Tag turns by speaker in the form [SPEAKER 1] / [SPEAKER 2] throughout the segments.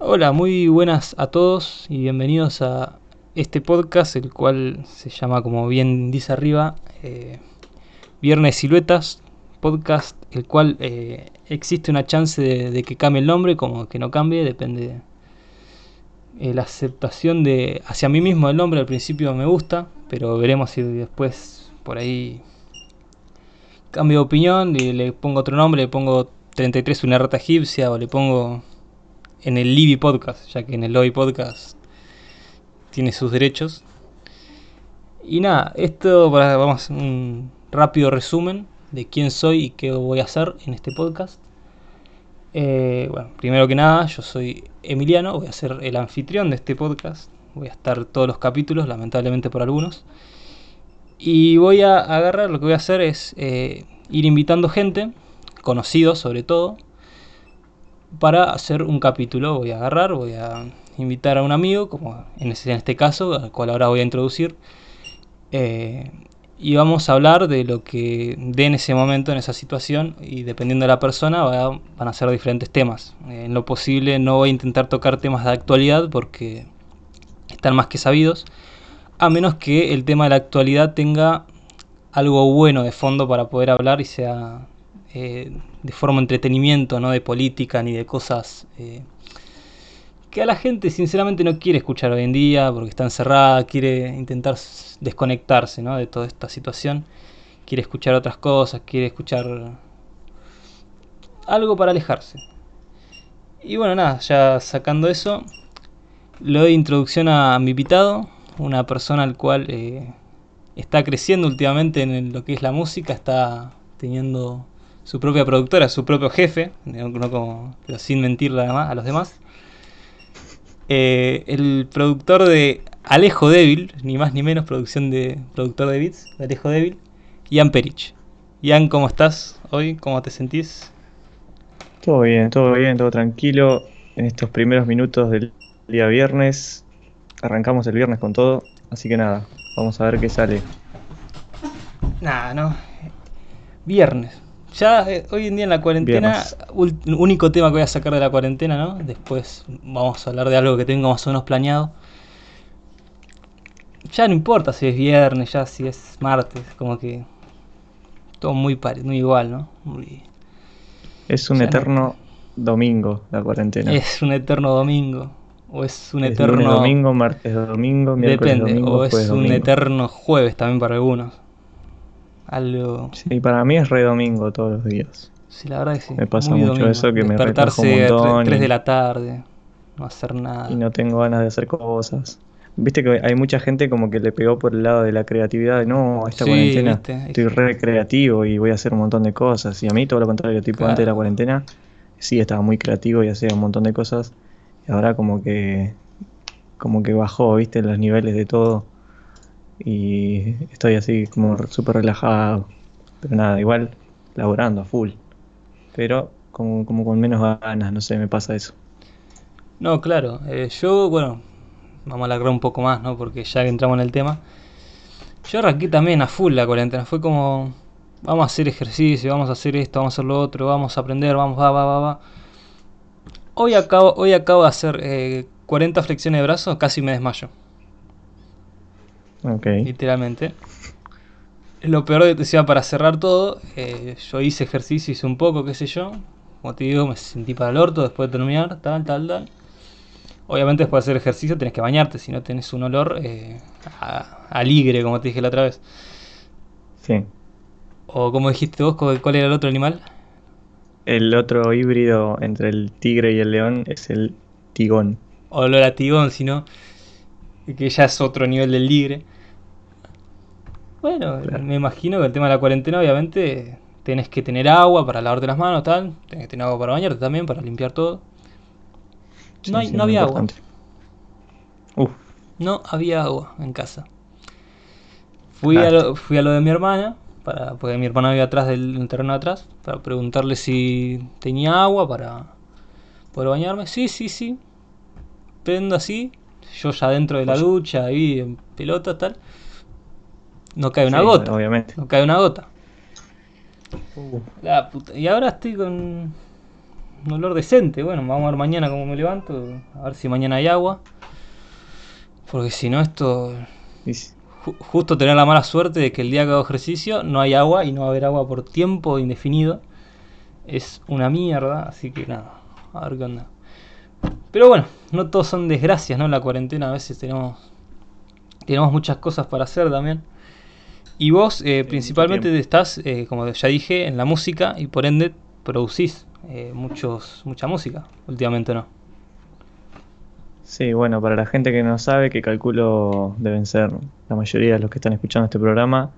[SPEAKER 1] Hola, muy buenas a todos y bienvenidos a este podcast, el cual se llama, como bien dice arriba, eh, Viernes Siluetas, podcast, el cual eh, existe una chance de, que cambie el nombre, como que no cambie, depende de la aceptación de hacia mí mismo el nombre. Al principio me gusta, pero veremos si después por ahí cambio de opinión y le pongo otro nombre, le pongo 33 una rata egipcia o le pongo en el Libby Podcast, ya que en el Lobby Podcast tiene sus derechos. Y nada, esto vamos un rápido resumen de quién soy y qué voy a hacer en este podcast. Eh, bueno, primero que nada, yo soy Emiliano, voy a ser el anfitrión de este podcast. Voy a estar todos los capítulos, lamentablemente por algunos. Y voy a agarrar, lo que voy a hacer es eh, ir invitando gente, conocidos sobre todo, para hacer un capítulo. Voy a agarrar, voy a invitar a un amigo, como en este, caso, al cual ahora voy a introducir. Eh, y vamos a hablar de lo que dé en ese momento, en esa situación, y dependiendo de la persona van a ser diferentes temas. Eh, en lo posible no voy a intentar tocar temas de actualidad porque están más que sabidos, a menos que el tema de la actualidad tenga algo bueno de fondo para poder hablar y sea eh, de forma entretenimiento, no de política ni de cosas eh, que a la gente sinceramente no quiere escuchar hoy en día porque está encerrada, quiere intentar desconectarse de toda esta situación, quiere escuchar otras cosas, quiere escuchar algo para alejarse. Y bueno, nada, ya sacando eso, le doy introducción a mi invitado, una persona al cual eh, está creciendo últimamente en lo que es la música, está teniendo su propia productora, su propio jefe, no como, pero sin mentirle a los demás. Eh, el productor de Alejo Débil, ni más ni menos producción de productor de beats, de Alejo Débil, Ian Perich. Ian, ¿cómo estás hoy? ¿Cómo te sentís?
[SPEAKER 2] Todo bien, todo bien, todo tranquilo. En estos primeros minutos del día viernes, arrancamos el viernes con todo, así que nada, vamos a ver qué sale.
[SPEAKER 1] Nada, no. Viernes. Ya eh, hoy en día en la cuarentena, único tema que voy a sacar de la cuarentena, ¿no? Después vamos a hablar de algo que tengo más o menos planeado. Ya no importa si es viernes, ya si es martes, como que todo muy, muy igual, ¿no?
[SPEAKER 2] es un eterno domingo la cuarentena.
[SPEAKER 1] Es un eterno domingo. O es un eterno.
[SPEAKER 2] domingo, martes domingo, miércoles Depende,
[SPEAKER 1] o es un eterno jueves también para algunos. Algo.
[SPEAKER 2] Sí, para mí es re domingo todos los días.
[SPEAKER 1] Sí, la verdad que sí.
[SPEAKER 2] Me pasa mucho eso que me
[SPEAKER 1] Despertarse montón. 3 de la tarde, no hacer nada.
[SPEAKER 2] Y no tengo ganas de hacer cosas. Viste que hay mucha gente como que le pegó por el lado de la creatividad. No, esta cuarentena estoy re creativo y voy a hacer un montón de cosas. Y a mí todo lo contrario, tipo antes de la cuarentena, sí estaba muy creativo y hacía un montón de cosas. Y ahora como que como que bajó, viste, los niveles de todo y estoy así como súper relajado. Pero nada, igual laborando a full. Pero como, como con menos ganas, no sé, me pasa eso.
[SPEAKER 1] No, claro. Eh, yo, bueno, vamos a alargar un poco más, ¿no? Porque ya que entramos en el tema. Yo arranqué también a full la cuarentena. Fue como, vamos a hacer ejercicio, vamos a hacer esto, vamos a hacer lo otro, vamos a aprender, vamos, va, va, va, va. Hoy acabo, hoy acabo de hacer eh, 40 flexiones de brazos, casi me desmayo. Literalmente. Lo peor de que para cerrar todo, eh, yo hice ejercicio, hice un poco, qué sé yo. Como te digo, me sentí para el orto después de terminar, tal, tal, tal. Obviamente después de hacer ejercicio tenés que bañarte, si no tenés un olor eh, a, ligre, como te dije la otra vez.
[SPEAKER 2] Sí.
[SPEAKER 1] O como dijiste vos, ¿cuál era el otro animal?
[SPEAKER 2] El otro híbrido entre el tigre y el león es el tigón.
[SPEAKER 1] Olor a tigón, si no que ya es otro nivel del ligre. Bueno, me imagino que el tema de la cuarentena, obviamente, tenés que tener agua para lavarte las manos, tal. Tenés que tener agua para bañarte también, para limpiar todo. no, hay, no había agua. No había agua en casa. Fui, a lo, fui a lo de mi hermana, para, porque mi hermana vivía atrás del terreno de atrás, para preguntarle si tenía agua para poder bañarme. Sí, sí, sí. Prendo así, yo ya dentro de la ducha, ahí en pelota, tal. No cae una gota.
[SPEAKER 2] Obviamente.
[SPEAKER 1] No cae una gota. Uh. La puta. Y ahora estoy con. un olor decente. Bueno, vamos a ver mañana cómo me levanto, a ver si mañana hay agua. Porque si no, esto. justo tener la mala suerte de que el día que hago ejercicio no hay agua y no va a haber agua por tiempo indefinido. Es una mierda, así que nada, a ver qué onda. Pero bueno, no todos son desgracias, ¿no? La cuarentena a veces tenemos, tenemos muchas cosas para hacer también. Y vos eh, principalmente estás, eh, como ya dije, en la música y por ende producís eh, muchos, mucha música, últimamente no.
[SPEAKER 2] Sí, bueno, para la gente que no sabe, que calculo deben ser la mayoría de los que están escuchando este programa,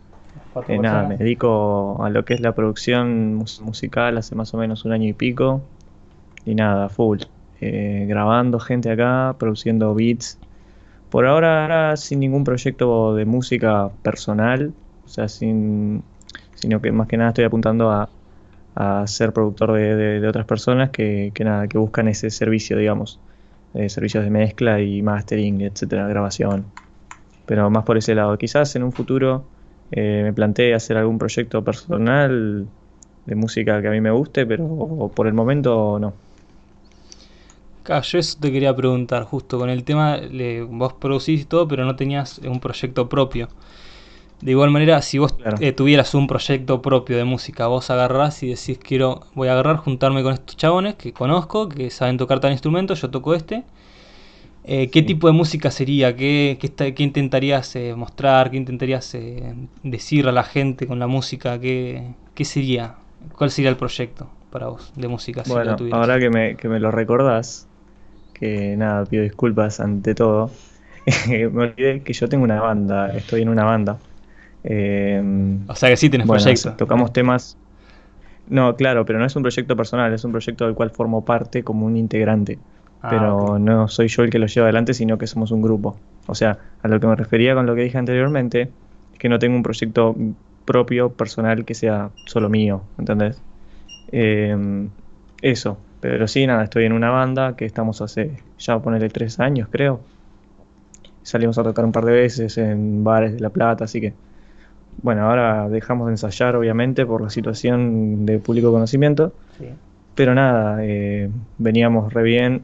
[SPEAKER 2] nada, me dedico a lo que es la producción musical hace más o menos un año y pico. Y nada, full. Grabando gente acá, produciendo beats. Por ahora sin ningún proyecto de música personal, o sea, sin, sino que más que nada estoy apuntando a, ser productor de, otras personas que, nada, que buscan ese servicio, digamos, eh, servicios de mezcla y mastering, etcétera, grabación. Pero más por ese lado. Quizás en un futuro eh, me planteé hacer algún proyecto personal de música que a mí me guste, pero por el momento no.
[SPEAKER 1] Claro, yo eso te quería preguntar, justo con el tema, vos producís todo, pero no tenías un proyecto propio. De igual manera, si vos eh, tuvieras un proyecto propio de música, vos agarrás y decís, quiero, voy a agarrar, juntarme con estos chabones que conozco, que saben tocar tal instrumento, yo toco este. Eh, ¿Qué tipo de música sería? ¿Qué, qué, intentarías eh, mostrar? ¿Qué intentarías decir a la gente con la música? ¿Qué, ¿Qué, sería? ¿Cuál sería el proyecto para vos de música?
[SPEAKER 2] bueno, ahora que me, que me lo recordás, que nada, pido disculpas ante todo, me olvidé que yo tengo una banda, estoy en una banda.
[SPEAKER 1] Eh, o sea que sí tienes proyecto.
[SPEAKER 2] Tocamos temas. No, claro, pero no es un proyecto personal, es un proyecto del cual formo parte como un integrante. Ah, pero no soy yo el que lo lleva adelante, sino que somos un grupo. O sea, a lo que me refería con lo que dije anteriormente, es que no tengo un proyecto propio, personal, que sea solo mío, ¿entendés? Eh, eso, pero sí, nada, estoy en una banda que estamos hace ya ponerle tres años, creo. Salimos a tocar un par de veces en bares de La Plata, así que bueno, ahora dejamos de ensayar, obviamente, por la situación de público conocimiento. Pero nada, eh, veníamos re bien,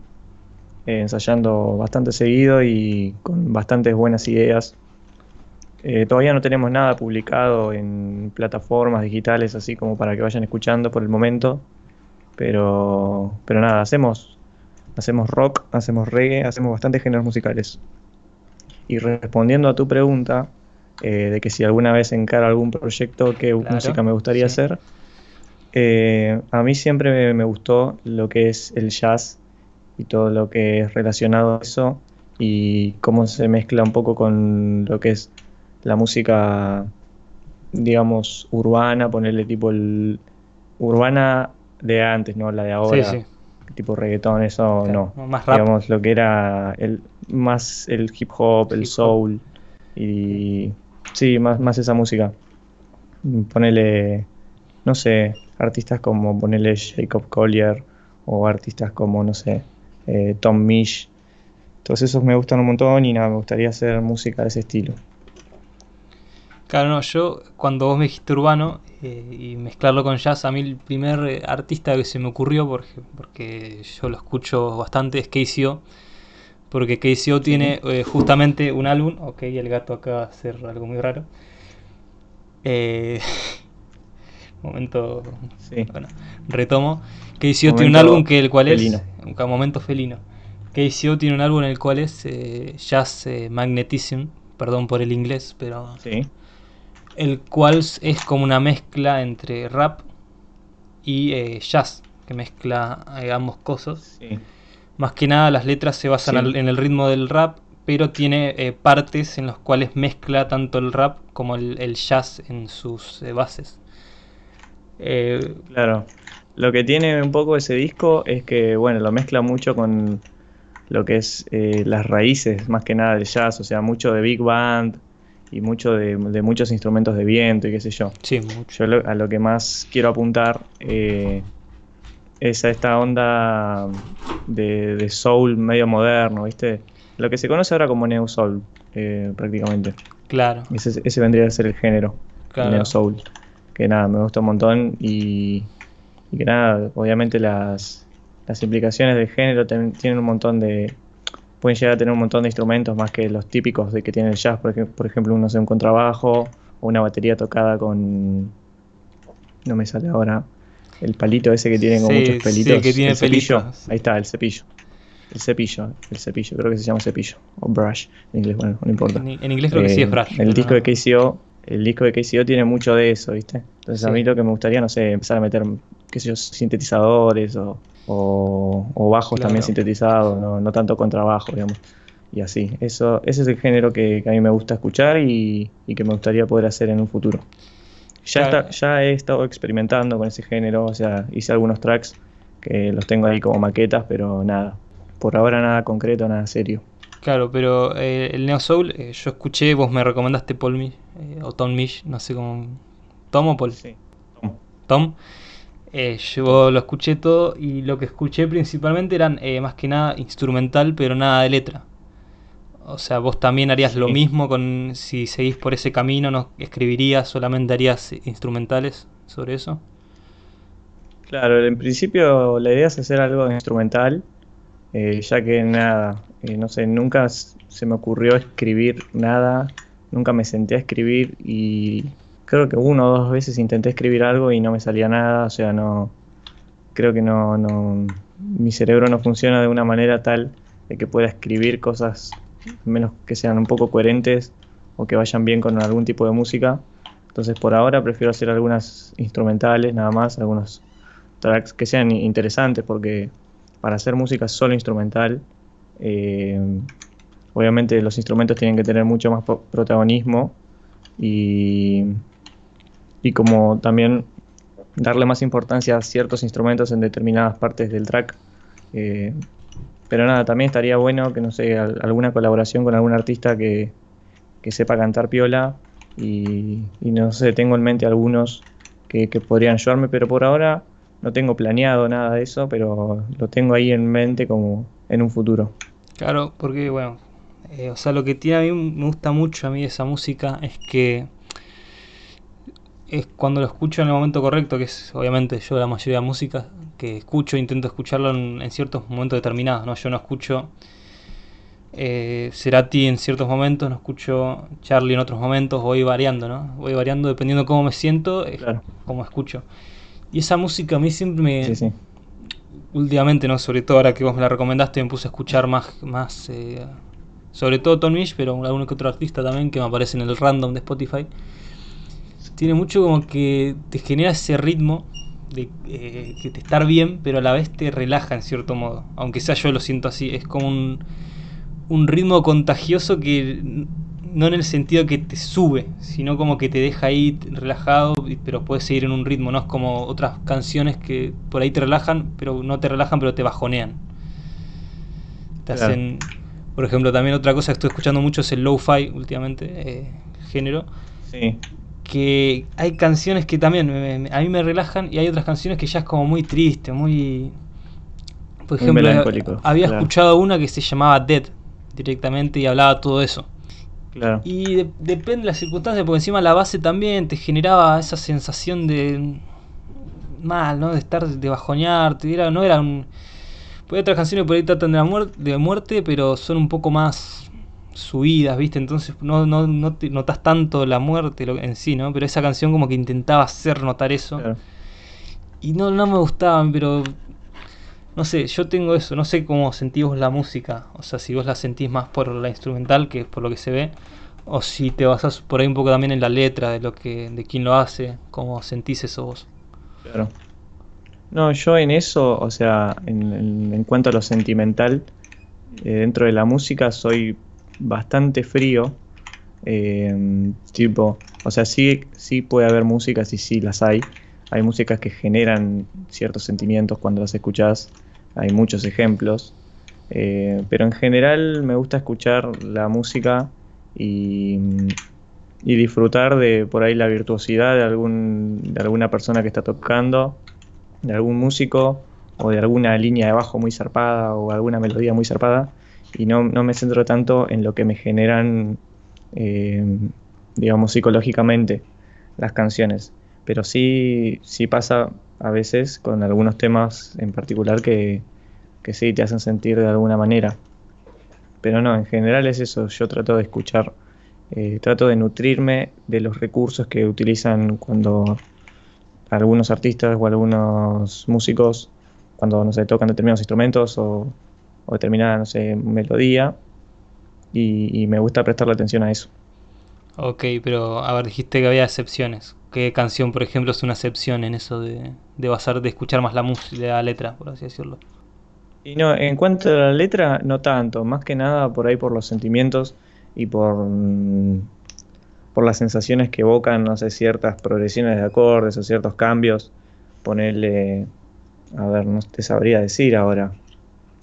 [SPEAKER 2] eh, ensayando bastante seguido y con bastantes buenas ideas. Eh, todavía no tenemos nada publicado en plataformas digitales, así como para que vayan escuchando por el momento. Pero, pero nada, hacemos, hacemos rock, hacemos reggae, hacemos bastantes géneros musicales. Y respondiendo a tu pregunta, eh, de que si alguna vez encara algún proyecto, qué música me gustaría hacer. Eh, a mí siempre me, gustó lo que es el jazz y todo lo que es relacionado a eso y cómo se mezcla un poco con lo que es la música, digamos, urbana, ponerle tipo el urbana de antes, no la de ahora. Tipo reggaetón, eso no. Más Digamos, lo que era el, más el hip hop, el soul y Sí, más, más esa música. Ponele, no sé, artistas como ponele Jacob Collier o artistas como, no sé, eh, Tom Misch. Todos esos me gustan un montón y nada, me gustaría hacer música de ese estilo.
[SPEAKER 1] Claro, no, yo cuando vos me dijiste urbano eh, y mezclarlo con jazz, a mí el primer eh, artista que se me ocurrió, porque, porque yo lo escucho bastante, es KCO porque KCO tiene eh, justamente un álbum. Ok, el gato acaba de hacer algo muy raro. Eh, momento. Sí. Bueno, retomo. KCO tiene un álbum que el cual es. Un momento felino. KCO tiene un álbum en el cual es Jazz Magnetism. Perdón por el inglés, pero. Sí. El cual es como una mezcla entre rap y jazz. Que mezcla ambos cosas. Sí. Más que nada las letras se basan en el ritmo del rap, pero tiene eh, partes en las cuales mezcla tanto el rap como el, jazz en sus eh, bases.
[SPEAKER 2] Eh, claro. Lo que tiene un poco ese disco es que, bueno, lo mezcla mucho con lo que es las raíces, más que nada del jazz, o sea, mucho de big band y mucho de, muchos instrumentos de viento y qué sé yo. Sí, mucho. Yo a lo que más quiero apuntar es a esta onda de, soul medio moderno, ¿viste? Lo que se conoce ahora como neo soul, eh, prácticamente. Claro. Ese, vendría a ser el género, el neo soul. Que nada, me gusta un montón y, que nada, obviamente las, las implicaciones del género tienen un montón de, pueden llegar a tener un montón de instrumentos más que los típicos de que tiene el jazz, por, por ejemplo, uno hace un contrabajo o una batería tocada con, no me sale ahora, el palito ese que tiene con muchos pelitos.
[SPEAKER 1] que tiene
[SPEAKER 2] el cepillo. Ahí está, el cepillo. El cepillo, el cepillo, creo que se llama cepillo. O brush, en inglés, bueno, no importa.
[SPEAKER 1] En, inglés creo que sí es eh, brush.
[SPEAKER 2] El disco de KCO, el disco de KCO tiene mucho de eso, ¿viste? Entonces a mí lo que me gustaría, no sé, empezar a meter, qué sé yo, sintetizadores o, o, bajos también sintetizados, no, no tanto contrabajo, digamos. Y así, eso, ese es el género que, a mí me gusta escuchar y, y que me gustaría poder hacer en un futuro. Ya, ya he estado experimentando con ese género, o sea, hice algunos tracks que los tengo ahí como maquetas, pero nada, por ahora nada concreto, nada serio.
[SPEAKER 1] Claro, pero eh, el Neo Soul, eh, yo escuché, vos me recomendaste Paul Mish, eh, o Tom Mish, no sé cómo. ¿Tom o Paul? Sí, Tom. Tom. Yo lo escuché todo y lo que escuché principalmente eran más que nada instrumental, pero nada de letra. O sea, vos también harías lo mismo con si seguís por ese camino, no escribirías, solamente harías instrumentales sobre eso.
[SPEAKER 2] Claro, en principio la idea es hacer algo instrumental, eh, ya que nada, eh, no sé, nunca se me ocurrió escribir nada, nunca me senté a escribir y creo que una o dos veces intenté escribir algo y no me salía nada, o sea, no, creo que no, no, mi cerebro no funciona de una manera tal de que pueda escribir cosas menos que sean un poco coherentes o que vayan bien con algún tipo de música. Entonces por ahora prefiero hacer algunas instrumentales nada más, algunos tracks que sean interesantes porque para hacer música solo instrumental, eh, obviamente los instrumentos tienen que tener mucho más protagonismo y, y como también darle más importancia a ciertos instrumentos en determinadas partes del track. Eh, pero nada, también estaría bueno que, no sé, alguna colaboración con algún artista que, sepa cantar piola. Y, no sé, tengo en mente algunos que, podrían ayudarme, pero por ahora no tengo planeado nada de eso, pero lo tengo ahí en mente como en un futuro.
[SPEAKER 1] Claro, porque bueno, eh, o sea, lo que tiene a mí me gusta mucho a mí de esa música es que es cuando lo escucho en el momento correcto, que es obviamente yo la mayoría de música que escucho, intento escucharlo en, ciertos momentos determinados, ¿no? Yo no escucho eh, Cerati en ciertos momentos, no escucho Charlie en otros momentos, voy variando, ¿no? Voy variando dependiendo de cómo me siento, claro. cómo escucho. Y esa música a mí siempre me... Últimamente, ¿no? Sobre todo ahora que vos me la recomendaste, me puse a escuchar más... más eh, sobre todo Tom Misch, pero algún que otro artista también que me aparece en el random de Spotify tiene mucho como que te genera ese ritmo de eh, que te estar bien, pero a la vez te relaja en cierto modo. Aunque sea yo lo siento así, es como un, un ritmo contagioso que no en el sentido que te sube, sino como que te deja ahí relajado, pero puedes seguir en un ritmo, no es como otras canciones que por ahí te relajan, pero no te relajan, pero te bajonean. Te hacen, por ejemplo, también otra cosa que estoy escuchando mucho es el lo-fi últimamente, eh, género. Sí que hay canciones que también a mí me relajan y hay otras canciones que ya es como muy triste, muy... Por ejemplo, había escuchado una que se llamaba Dead directamente y hablaba todo eso. Y depende de las circunstancias, porque encima la base también te generaba esa sensación de mal, ¿no? De estar, de bajoñarte, era, no era un... Pues otras canciones por ahí tratan de, la muerte, de muerte, pero son un poco más subidas, ¿viste? Entonces no, no, no te notas tanto la muerte en sí, ¿no? Pero esa canción como que intentaba hacer notar eso. Y no, no me gustaban, pero no sé, yo tengo eso, no sé cómo sentís vos la música, o sea, si vos la sentís más por la instrumental que por lo que se ve, o si te basás por ahí un poco también en la letra de lo que, de quién lo hace, cómo sentís eso vos.
[SPEAKER 2] Claro. No, yo en eso, o sea, en, en, cuanto a lo sentimental, eh, dentro de la música soy bastante frío. Eh, tipo, o sea, sí, sí puede haber músicas y sí las hay. Hay músicas que generan ciertos sentimientos cuando las escuchas. Hay muchos ejemplos. Eh, pero en general me gusta escuchar la música y, y, disfrutar de por ahí la virtuosidad de, algún, de alguna persona que está tocando, de algún músico o de alguna línea de bajo muy zarpada o alguna melodía muy zarpada y no, me centro tanto en lo que me generan, eh, digamos, psicológicamente las canciones. Pero sí, sí pasa a veces con algunos temas en particular que, que sí te hacen sentir de alguna manera. Pero no, en general es eso, yo trato de escuchar, eh, trato de nutrirme de los recursos que utilizan cuando algunos artistas o algunos músicos, cuando no sé, tocan determinados instrumentos o, determinada, no sé, melodía, y, me gusta prestarle atención a eso.
[SPEAKER 1] Ok, pero a ver, dijiste que había excepciones. ¿Qué canción, por ejemplo, es una excepción en eso de, de basar, de escuchar más la música, la letra, por así decirlo?
[SPEAKER 2] Y no, en cuanto a la letra, no tanto, más que nada por ahí por los sentimientos y por, mm, por las sensaciones que evocan, no sé, ciertas progresiones de acordes o ciertos cambios. Ponerle, a ver, no te sabría decir ahora,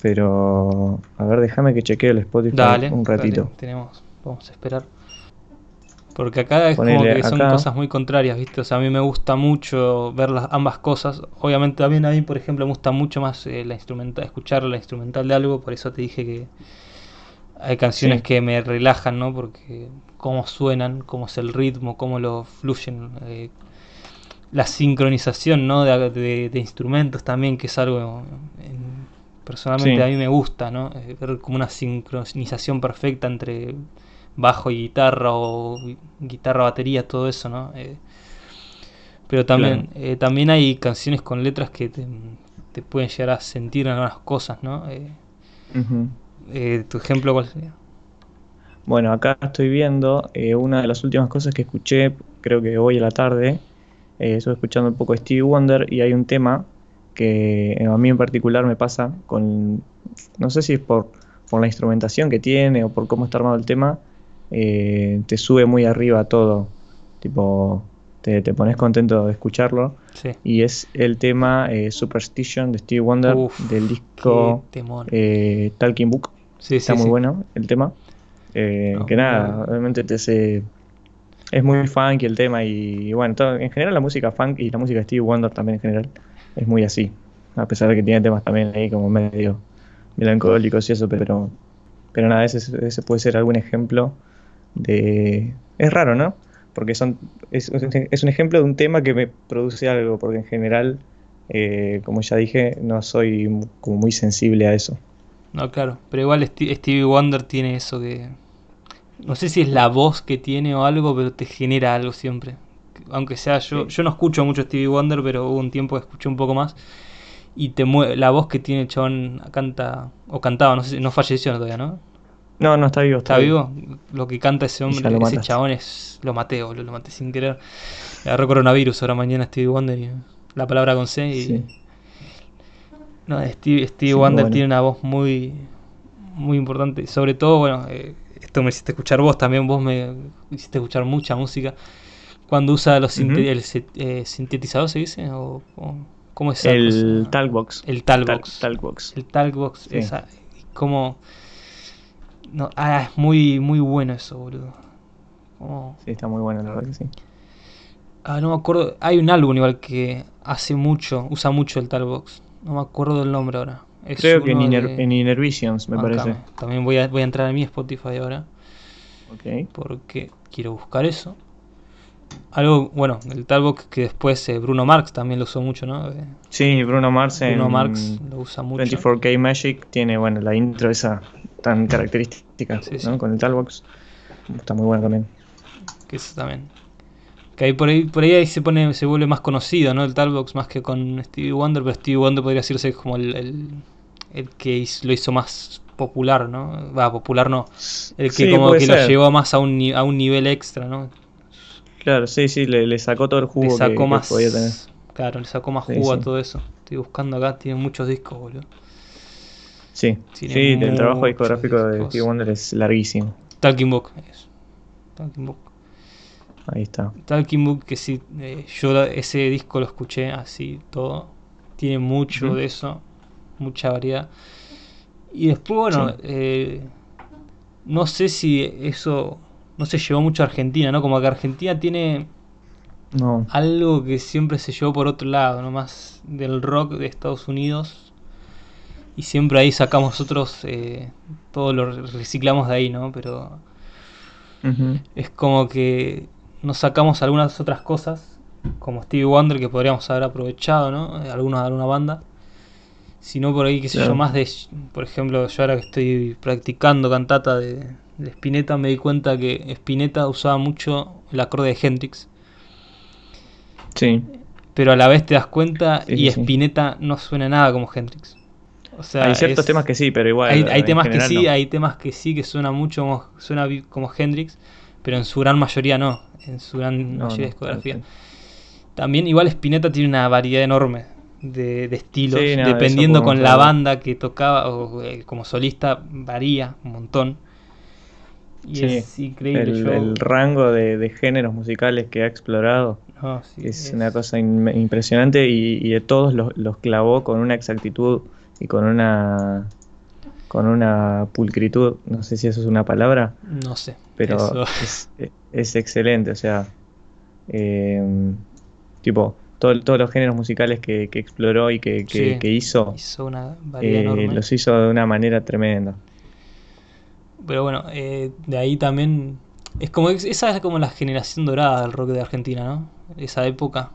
[SPEAKER 2] pero a ver, déjame que chequee el Spotify un ratito.
[SPEAKER 1] tenemos, vamos a esperar. Porque acá es como que son cosas muy contrarias, ¿viste? O sea, a mí me gusta mucho ver las, ambas cosas. Obviamente también a mí, por ejemplo, me gusta mucho más eh, la instrumental, escuchar la instrumental de algo, por eso te dije que hay canciones que me relajan, ¿no? Porque cómo suenan, cómo es el ritmo, cómo lo fluyen. Eh, la sincronización, ¿no? De, instrumentos también, que es algo... personalmente a mí me gusta, ¿no? Eh, ver como una sincronización perfecta entre bajo y guitarra o guitarra, batería, todo eso, ¿no? Eh, pero también, eh, también hay canciones con letras que te, pueden llegar a sentir algunas cosas, ¿no? Eh, ¿Tu ejemplo cuál sería?
[SPEAKER 2] Bueno, acá estoy viendo una de las últimas cosas que escuché, creo que hoy a la tarde, estoy escuchando un poco Stevie Wonder y hay un tema que a mí en particular me pasa con, no sé si es por, por la instrumentación que tiene o por cómo está armado el tema, eh, te sube muy arriba todo. Tipo, te, pones contento de escucharlo. Y es el tema eh, Superstition de Steve Wonder del disco eh, Talking Book. Está muy bueno el tema. Eh, que nada, obviamente te es muy funky el tema y, bueno, en general la música funk y la música de Steve Wonder también en general es muy así. A pesar de que tiene temas también ahí como medio melancólicos y eso, pero, pero nada, ese, ese puede ser algún ejemplo de... Es raro, ¿no? Porque son, es, un ejemplo de un tema que me produce algo, porque en general, eh, como ya dije, no soy como muy sensible a eso.
[SPEAKER 1] No, claro, pero igual Stevie Wonder tiene eso que... No sé si es la voz que tiene o algo, pero te genera algo siempre. Aunque sea yo, yo no escucho mucho Stevie Wonder, pero hubo un tiempo que escuché un poco más. Y te mueve, la voz que tiene el chabón canta, o cantaba, no sé, no falleció todavía, ¿no?
[SPEAKER 2] No, no está vivo.
[SPEAKER 1] Está, vivo? Lo que canta ese hombre, ese chabón es. Lo maté, boludo, lo maté sin querer. Agarró coronavirus ahora mañana Stevie Wonder y la palabra con C y. No, Stevie, Stevie Wonder tiene una voz muy. Muy importante. Sobre todo, bueno, eh, esto me hiciste escuchar vos también, vos me hiciste escuchar mucha música. Cuando usa los el eh, sintetizador, ¿se dice? ¿O, cómo es
[SPEAKER 2] El Talkbox.
[SPEAKER 1] El Talkbox.
[SPEAKER 2] Talkbox.
[SPEAKER 1] El Talkbox. Esa, como no, ah, es muy, muy bueno eso, boludo.
[SPEAKER 2] Sí, está muy bueno, la verdad que sí.
[SPEAKER 1] Ah, no me acuerdo. Hay un álbum igual que hace mucho, usa mucho el Talbox. No me acuerdo del nombre ahora.
[SPEAKER 2] Creo que en, Inner, Visions, me parece.
[SPEAKER 1] También voy a, voy a entrar a mi Spotify ahora. Ok. Porque quiero buscar eso. Algo, bueno, el Talbox que después eh, Bruno Marx también lo usó mucho, ¿no?
[SPEAKER 2] sí, Bruno Marx
[SPEAKER 1] Bruno Marx lo usa mucho.
[SPEAKER 2] 24K Magic tiene, bueno, la intro esa tan característica ¿no? con el Talbox. Está muy bueno también.
[SPEAKER 1] Que eso también. Que ahí por ahí, por ahí, se pone, se vuelve más conocido, ¿no? El Talbox más que con Stevie Wonder, pero Stevie Wonder podría decirse como el, el, que lo hizo más popular, ¿no? Va, popular no. El que como que lo llevó más a un, a un nivel extra, ¿no?
[SPEAKER 2] Claro, sí, sí, le, sacó todo el jugo
[SPEAKER 1] le sacó más, podía tener. Claro, le sacó más jugo a todo eso. Estoy buscando acá, tiene muchos discos, boludo.
[SPEAKER 2] Sí, sí, el trabajo discográfico de Steve Wonder es larguísimo.
[SPEAKER 1] Talking Book. Talking Book.
[SPEAKER 2] Ahí está.
[SPEAKER 1] Talking Book, que sí, eh, yo ese disco lo escuché así todo. Tiene mucho de eso, mucha variedad. Y después, bueno, eh, no sé si eso no se llevó mucho a Argentina, ¿no? Como que Argentina tiene no. algo que siempre se llevó por otro lado, ¿no? Más del rock de Estados Unidos y siempre ahí sacamos nosotros, eh, todo lo reciclamos de ahí, ¿no? Pero es como que nos sacamos algunas otras cosas, como Stevie Wonder, que podríamos haber aprovechado, ¿no? Alguna, alguna banda. Sino por ahí, qué sé yo, más de, por ejemplo, yo ahora que estoy practicando cantata de, de Spinetta, me di cuenta que Spinetta usaba mucho el acorde de Hendrix.
[SPEAKER 2] Sí.
[SPEAKER 1] Pero a la vez te das cuenta y Spinetta no suena nada como Hendrix.
[SPEAKER 2] O sea, hay ciertos temas que sí, pero igual.
[SPEAKER 1] Hay, temas que sí, hay temas que sí que suena mucho como, suena como Hendrix, pero en su gran mayoría no, en su gran mayoría de discografía. También igual Spinetta tiene una variedad enorme de, estilos, dependiendo con la banda que tocaba o eh, como solista varía un montón.
[SPEAKER 2] Y es increíble. El, rango de, géneros musicales que ha explorado es, una cosa impresionante y, de todos los, clavó con una exactitud y con una con una pulcritud, no sé si eso es una palabra.
[SPEAKER 1] No sé.
[SPEAKER 2] Pero es, excelente, o sea, em, tipo, todos los géneros musicales que, exploró y que, hizo, eh, los hizo de una manera tremenda.
[SPEAKER 1] Pero bueno, eh, de ahí también. Es como esa es como la generación dorada del rock de Argentina, ¿no? Esa época.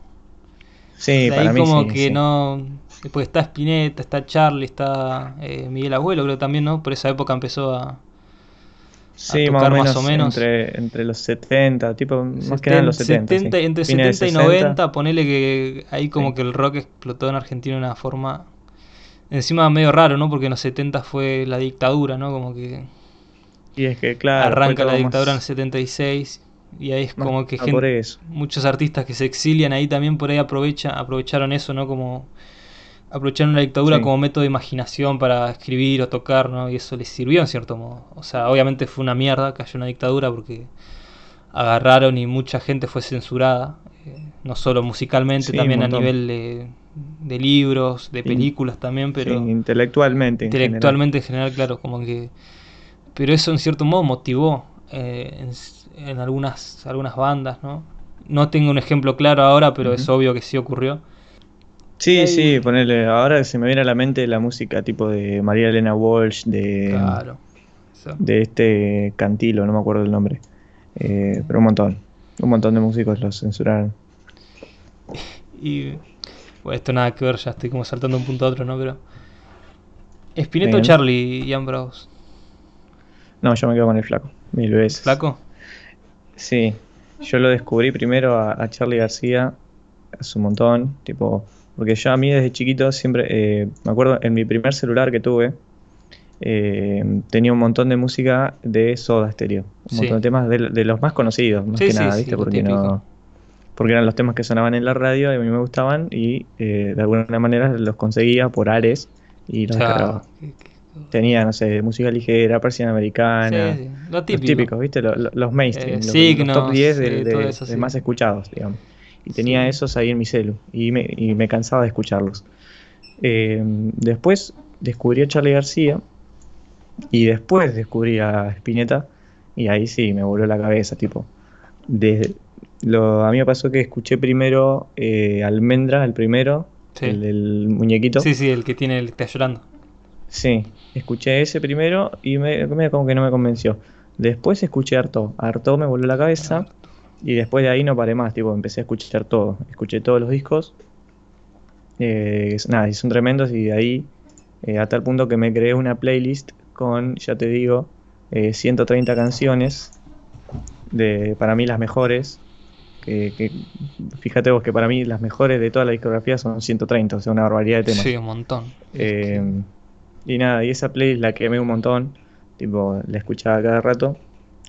[SPEAKER 2] Sí,
[SPEAKER 1] de ahí como que no. Después está Spinetta, está Charlie, está eh, Miguel Abuelo, creo también, ¿no? Por esa época empezó a.
[SPEAKER 2] Sí, tocar más, o menos, Entre, entre los 70, tipo, más que nada los 70.
[SPEAKER 1] Entre 70 y 90, ponele que ahí como que el rock explotó en Argentina de una forma. Encima medio raro, ¿no? Porque en los 70 fue la dictadura, ¿no? Como que
[SPEAKER 2] y es que, claro.
[SPEAKER 1] Arranca la dictadura en el 76 y ahí es como que gente, muchos artistas que se exilian ahí también por ahí aprovecha, aprovecharon eso, ¿no? Como aprovecharon la dictadura como método de imaginación para escribir o tocar, ¿no? Y eso les sirvió en cierto modo. O sea, obviamente fue una mierda, cayó una dictadura porque agarraron y mucha gente fue censurada, eh, no solo musicalmente, también a nivel de, libros, de películas también, pero...
[SPEAKER 2] intelectualmente.
[SPEAKER 1] Intelectualmente en general, claro, como que pero eso en cierto modo motivó eh, en, algunas, algunas bandas, ¿no? No tengo un ejemplo claro ahora, pero es obvio que sí ocurrió.
[SPEAKER 2] Sí, sí, ponerle, ahora se me viene a la mente la música tipo de María Elena Walsh, de, de este Cantilo, no me acuerdo el nombre, eh, pero un montón, un montón de músicos los censuraron.
[SPEAKER 1] Y bueno, esto nada que ver, ya estoy como saltando de un punto a otro, ¿no? Pero... Spinetto Charlie y Ambrose.
[SPEAKER 2] No, yo me quedo con el flaco, mil veces.
[SPEAKER 1] ¿Flaco?
[SPEAKER 2] Sí, yo lo descubrí primero a, Charlie García hace un montón, tipo, porque yo a mí desde chiquito siempre, eh, me acuerdo, en mi primer celular que tuve, eh, tenía un montón de música de Soda Stereo, un montón de temas de, los más conocidos, más que nada, ¿viste? Porque no porque eran los temas que sonaban en la radio y a mí me gustaban y eh, de alguna manera los conseguía por Ares y los descargaba tenía, no sé, música ligera, persiana americana. Sí, Lo típico. Los típicos, ¿viste? Los, mainstream, eh, los, top 10 de, más escuchados, digamos. Y tenía esos ahí en mi celu y me, y me cansaba de escucharlos. Eh, después descubrí a Charlie García y después descubrí a Spinetta y ahí sí me volvió la cabeza, tipo. Desde, lo, a mí me pasó que escuché primero eh, Almendra, el primero, el del muñequito.
[SPEAKER 1] Sí, sí, el que tiene el que está llorando.
[SPEAKER 2] Sí, escuché ese primero y me, como que no me convenció. Después escuché Arto. Arto me volvió la cabeza y después de ahí no paré más, tipo, empecé a escuchar todo. Escuché todos los discos. Eh, nada, y son tremendos y de ahí eh, a tal punto que me creé una playlist con, ya te digo, 130 eh, canciones de para mí las mejores. Que, fíjate vos que para mí las mejores de toda la discografía son 130, o sea, una barbaridad de temas.
[SPEAKER 1] Sí, un montón.
[SPEAKER 2] Y nada, y esa playlist la quemé un montón, tipo, la escuchaba cada rato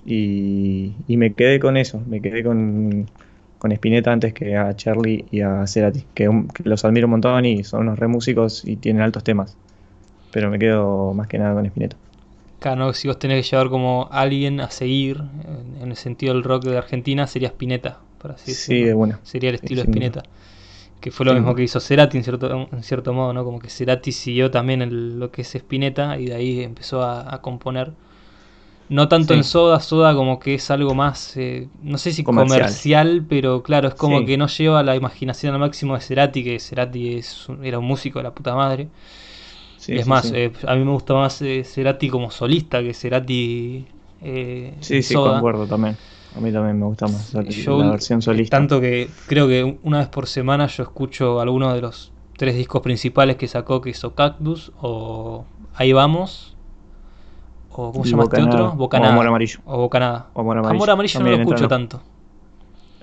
[SPEAKER 2] y, me quedé con eso, me quedé con, con Spinetta antes que a Charlie y a Cerati, que, los admiro un montón y son unos re músicos y tienen altos temas, pero me quedo más que nada con Spinetta.
[SPEAKER 1] Claro, si vos tenés que llevar como alguien a seguir, en el sentido del rock de Argentina, sería Spinetta, para así
[SPEAKER 2] Sí, de bueno.
[SPEAKER 1] Sería el estilo de Spinetta que fue lo mismo que hizo Cerati en cierto, en cierto modo, ¿no? Como que Cerati siguió también lo que es Spinetta y de ahí empezó a, componer. No tanto en Soda, Soda como que es algo más, eh, no sé si comercial. pero claro, es como que no lleva la imaginación al máximo de Cerati, que Cerati es, era un músico de la puta madre. es más, eh, a mí me gusta más eh, Cerati como solista que Cerati...
[SPEAKER 2] sí, sí, concuerdo también. A mí también me gusta más la, versión solista.
[SPEAKER 1] Tanto que creo que una vez por semana yo escucho alguno de los tres discos principales que sacó, que hizo Cactus, o Ahí Vamos, o ¿cómo se llama este otro? Bocanada. O
[SPEAKER 2] Amor Amarillo.
[SPEAKER 1] O Bocanada. Amor Amarillo, Amor Amarillo no lo escucho tanto.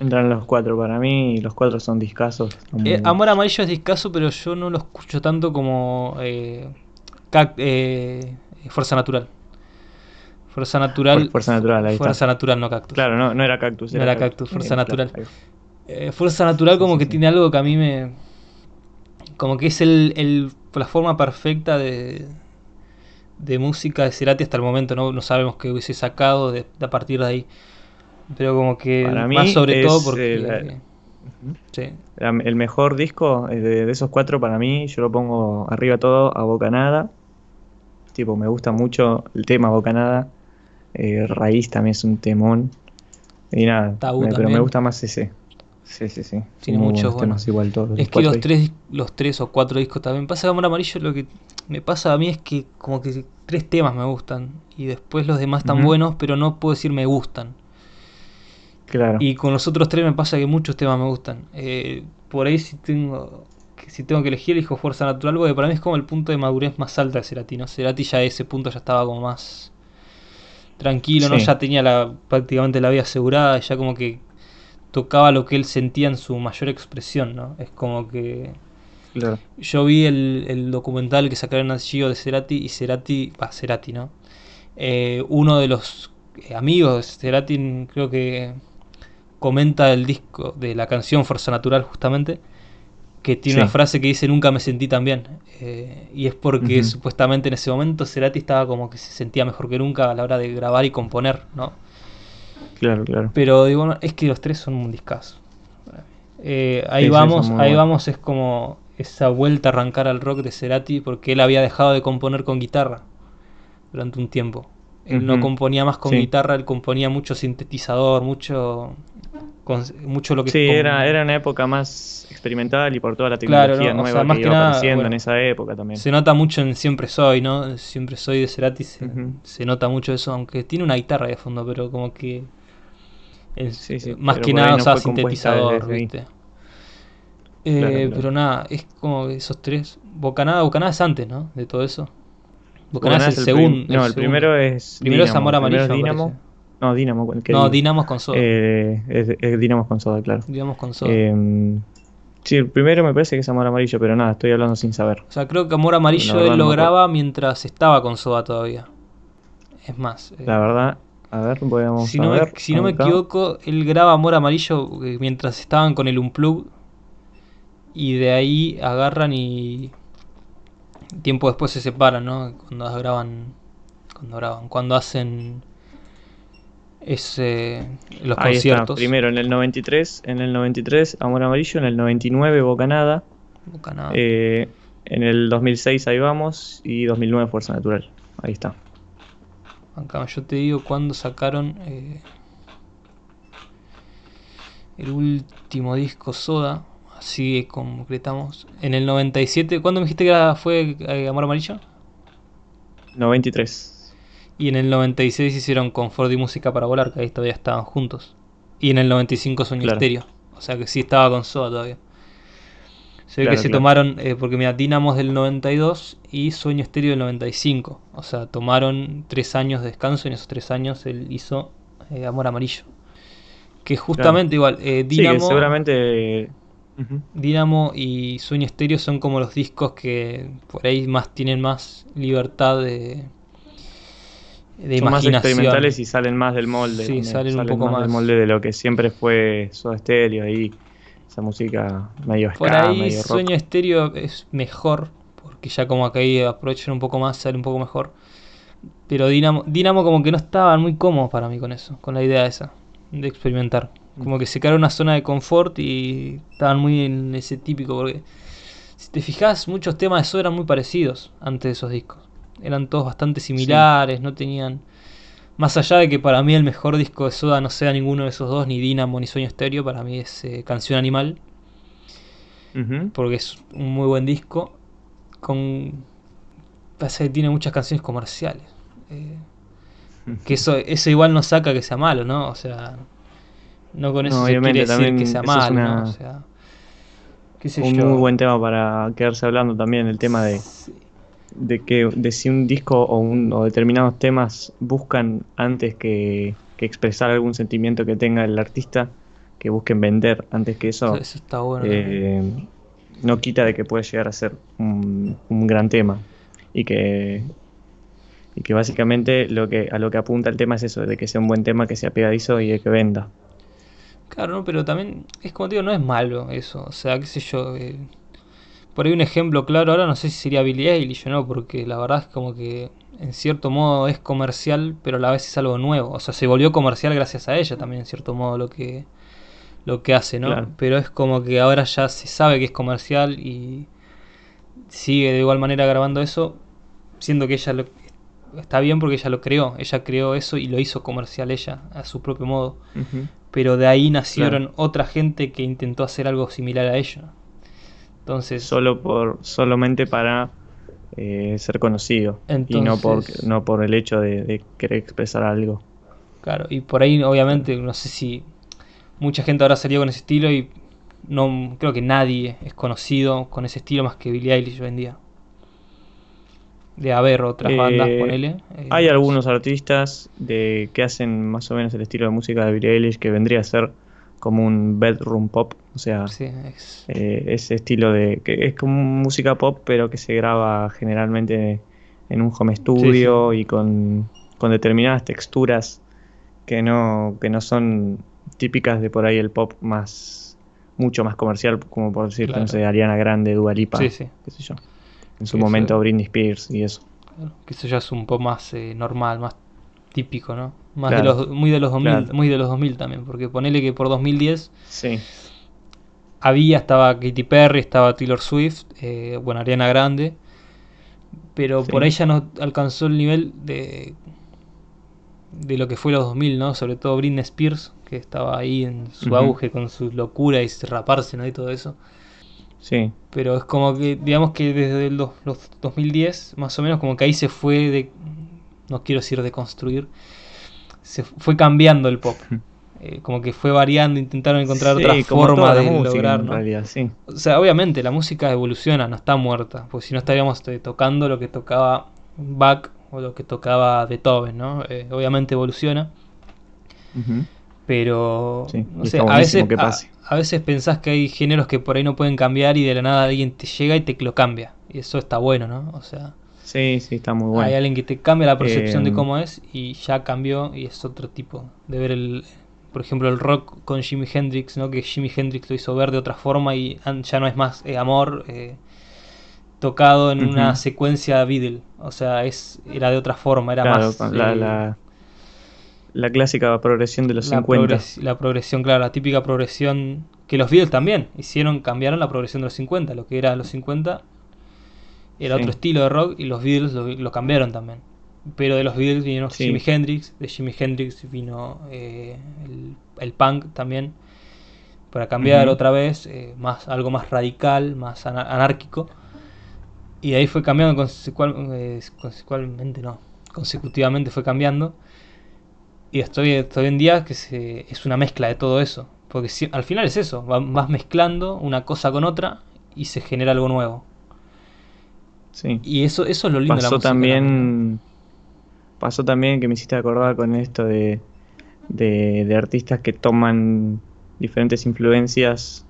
[SPEAKER 2] Entran los cuatro para mí y los cuatro son discasos.
[SPEAKER 1] Eh, Amor Amarillo es discaso, pero yo no lo escucho tanto como eh, eh, Fuerza Natural. Fuerza Natural.
[SPEAKER 2] Fuerza Natural, ahí
[SPEAKER 1] Fuerza Natural, no Cactus.
[SPEAKER 2] Claro, no, no era Cactus.
[SPEAKER 1] no era Cactus, Fuerza Natural. Fuerza Natural como que tiene algo que a mí me... Como que es el, el, la forma perfecta de, de música de Cerati hasta el momento. No, no sabemos qué hubiese sacado de, a partir de ahí. Pero como que más sobre todo porque...
[SPEAKER 2] El mejor disco de, esos cuatro para mí, yo lo pongo arriba todo a Bocanada. Tipo, me gusta mucho el tema Bocanada. Eh, Raíz también es un temón. Y nada, pero me gusta más ese. Sí, sí, sí.
[SPEAKER 1] Tiene muchos temas igual todos. Es que los tres, los tres o cuatro discos también. Pasa que Amor Amarillo lo que me pasa a mí es que como que tres temas me gustan. Y después los demás están buenos, pero no puedo decir me gustan. Y con los otros tres me pasa que muchos temas me gustan. Eh, por ahí si tengo si tengo que elegir, elijo Fuerza Natural, porque para mí es como el punto de madurez más alta de Cerati, ¿no? Cerati ya ese punto ya estaba como más tranquilo, ¿no? Ya tenía la, prácticamente la vida asegurada, ya como que tocaba lo que él sentía en su mayor expresión, ¿no? Es como que... Yo vi el, documental que sacaron a Gio de Cerati y Cerati, va, Cerati, ¿no? Eh, uno de los amigos de Cerati, creo que comenta el disco de la canción Fuerza Natural justamente, que tiene una frase que dice nunca me sentí tan bien. Eh, y es porque supuestamente en ese momento Cerati estaba como que se sentía mejor que nunca a la hora de grabar y componer, ¿no?
[SPEAKER 2] Claro, claro.
[SPEAKER 1] Pero digo, es que los tres son un discazo. Eh, ahí vamos, ahí vamos, es como esa vuelta a arrancar al rock de Cerati porque él había dejado de componer con guitarra durante un tiempo. Él no componía más con guitarra, él componía mucho sintetizador, mucho mucho lo que
[SPEAKER 2] Sí, era, era una época más experimental y por toda la tecnología nueva que, iba apareciendo en esa época también.
[SPEAKER 1] Se nota mucho en Siempre Soy, ¿no? Siempre Soy de Cerati, se, nota mucho eso, aunque tiene una guitarra de fondo, pero como que más que nada usaba sintetizador, ¿viste? Eh, pero nada, es como esos tres. Bocanada, Bocanada es antes, ¿no? De todo eso.
[SPEAKER 2] Es el, segundo. No, el, primero es.
[SPEAKER 1] Primero es Amor Amarillo.
[SPEAKER 2] No, Dinamo.
[SPEAKER 1] no, Dinamo con Soda.
[SPEAKER 2] Eh, es, Dinamo con Soda, claro.
[SPEAKER 1] Dinamo con Soda.
[SPEAKER 2] Eh, sí, el primero me parece que es Amor Amarillo, pero nada, estoy hablando sin saber.
[SPEAKER 1] O sea, creo que Amor Amarillo él lo graba mientras estaba con Soda todavía. Es más.
[SPEAKER 2] Eh, la verdad, a ver, podemos
[SPEAKER 1] si no
[SPEAKER 2] Me,
[SPEAKER 1] si no me equivoco, él graba Amor Amarillo eh, mientras estaban con el Unplug. Y de ahí agarran y. Tiempo después se separan, ¿no? Cuando graban. Cuando graban. Cuando hacen es los conciertos.
[SPEAKER 2] Primero en el 93, en el 93 Amor Amarillo, en el 99 Bocanada.
[SPEAKER 1] Bocanada.
[SPEAKER 2] Eh, en el 2006 ahí vamos y 2009 Fuerza Natural. Ahí está.
[SPEAKER 1] Acá yo te digo cuándo sacaron eh, el último disco Soda. Así concretamos. En el 97, ¿cuándo me dijiste que fue eh, Amor Amarillo?
[SPEAKER 2] 93.
[SPEAKER 1] Y en el 96 hicieron Confort y Música para Volar, que ahí todavía estaban juntos. Y en el 95 Sueño claro. Estéreo. O sea que sí estaba con Soda todavía. Se ve que se tomaron, eh, porque mira, Dinamos del 92 y Sueño Estéreo del 95. O sea, tomaron tres años de descanso y en esos tres años él hizo eh, Amor Amarillo. Que justamente igual, eh, Dinamo.
[SPEAKER 2] seguramente.
[SPEAKER 1] Dinamo y Sueño Estéreo son como los discos que por ahí más tienen más libertad de,
[SPEAKER 2] de Son más experimentales y salen más del molde.
[SPEAKER 1] Sí, salen, un poco más,
[SPEAKER 2] del molde de lo que siempre fue Soda Stereo ahí. Esa música medio
[SPEAKER 1] Por ahí Sueño Estéreo es mejor, porque ya como acá ahí aprovechan un poco más, sale un poco mejor. Pero Dinamo, Dinamo como que no estaban muy cómodos para mí con eso, con la idea esa, de experimentar. Como que se quedaron una zona de confort y estaban muy en ese típico, porque si te fijas, muchos temas de eso eran muy parecidos antes de esos discos eran todos bastante similares, no tenían... Más allá de que para mí el mejor disco de Soda no sea ninguno de esos dos, ni Dynamo ni Sueño Estéreo, para mí es eh, Canción Animal. Porque es un muy buen disco. Con. Pasa que tiene muchas canciones comerciales. Eh, que eso, eso igual no saca que sea malo, ¿no? O sea. No con eso se quiere decir que sea. O sea,
[SPEAKER 2] un muy buen tema para quedarse hablando también, el tema de, de que de si un disco o, un, o determinados temas buscan antes que, expresar algún sentimiento que tenga el artista, que busquen vender antes que eso.
[SPEAKER 1] Eso está bueno.
[SPEAKER 2] Eh, no quita de que puede llegar a ser un, gran tema y que y que básicamente lo que a lo que apunta el tema es eso de que sea un buen tema que sea pegadizo y de que venda
[SPEAKER 1] claro pero también es como digo no es malo eso o sea qué sé yo eh, por ahí un ejemplo claro ahora no sé si sería Billie Eilish o no porque la verdad es como que en cierto modo es comercial pero a la vez es algo nuevo o sea se volvió comercial gracias a ella también en cierto modo lo que lo que hace, ¿no? Pero es como que ahora ya se sabe que es comercial y sigue de igual manera grabando eso, siendo que ella lo, está bien porque ella lo creó, ella creó eso y lo hizo comercial ella, a su propio modo. Pero de ahí nacieron otra gente que intentó hacer algo similar a ella. Entonces,
[SPEAKER 2] solo por solamente para eh, ser conocido y no por no por el hecho de, de querer expresar algo.
[SPEAKER 1] Claro, y por ahí obviamente no sé si mucha gente ahora salió con ese estilo y no creo que nadie es conocido con ese estilo más que Billie Eilish hoy en día. De haber otras bandas, eh, ponele.
[SPEAKER 2] Eh, hay algunos artistas de que hacen más o menos el estilo de música de Billie Eilish que vendría a ser como un bedroom pop, o sea, eh, ese estilo de que es como música pop pero que se graba generalmente en un home studio y con, con determinadas texturas que no que no son típicas de por ahí el pop más mucho más comercial, como por decir, no sé, Ariana Grande, Dua Lipa, qué sé yo. En su momento Britney Spears y eso.
[SPEAKER 1] que eso ya es un pop más eh, normal, más típico, ¿no? Más de los, muy de los 2000, muy de los 2000 también, porque ponele que por 2010
[SPEAKER 2] sí.
[SPEAKER 1] había, estaba Katy Perry, estaba Taylor Swift, eh, bueno, Ariana Grande, pero por ahí ya no alcanzó el nivel de de lo que fue los 2000, ¿no? Sobre todo Britney Spears, que estaba ahí en su auge con su locura y raparse, ¿no? Y todo eso.
[SPEAKER 2] Sí.
[SPEAKER 1] Pero es como que, digamos que desde el los 2010, más o menos, como que ahí se fue de. No quiero decir de construir. Se fue cambiando el pop. Eh, como que fue variando, intentaron encontrar otra forma de lograr, ¿no?
[SPEAKER 2] sí.
[SPEAKER 1] O sea, obviamente la música evoluciona, no está muerta. Porque si no estaríamos eh, tocando lo que tocaba Bach o lo que tocaba Beethoven, ¿no? Eh, obviamente evoluciona. Pero, no sé, a veces, a, veces pensás que hay géneros que por ahí no pueden cambiar y de la nada alguien te llega y te lo cambia. Y eso está bueno, ¿no? O sea...
[SPEAKER 2] Sí, sí, está muy bueno.
[SPEAKER 1] Hay alguien que te cambia la percepción de em, cómo es y ya cambió y es otro tipo de ver el... Por ejemplo, el rock con Jimi Hendrix, ¿no? Que Jimi Hendrix lo hizo ver de otra forma y ya no es más eh, amor eh, tocado en una secuencia Beatle. O sea, es era de otra forma, era más...
[SPEAKER 2] La, la, la clásica progresión de los
[SPEAKER 1] la
[SPEAKER 2] 50.
[SPEAKER 1] la progresión, claro, la típica progresión que los Beatles también hicieron, cambiaron la progresión de los 50. Lo que era los 50 era otro estilo de rock y los Beatles lo, cambiaron también. Pero de los Beatles vino Jimi Hendrix, de Jimi Hendrix vino eh, el, punk también, para cambiar otra vez, eh, más algo más radical, más anárquico. Y ahí fue cambiando consecual, eh, consecutivamente, no, consecutivamente fue cambiando y estoy, estoy en día que se, es una mezcla de todo eso. Porque si, al final es eso, vas mezclando una cosa con otra y se genera algo nuevo.
[SPEAKER 2] Sí.
[SPEAKER 1] Y eso, eso es lo lindo
[SPEAKER 2] pasó
[SPEAKER 1] de la música.
[SPEAKER 2] También, pasó también que me hiciste acordar con esto de, de, artistas que toman diferentes influencias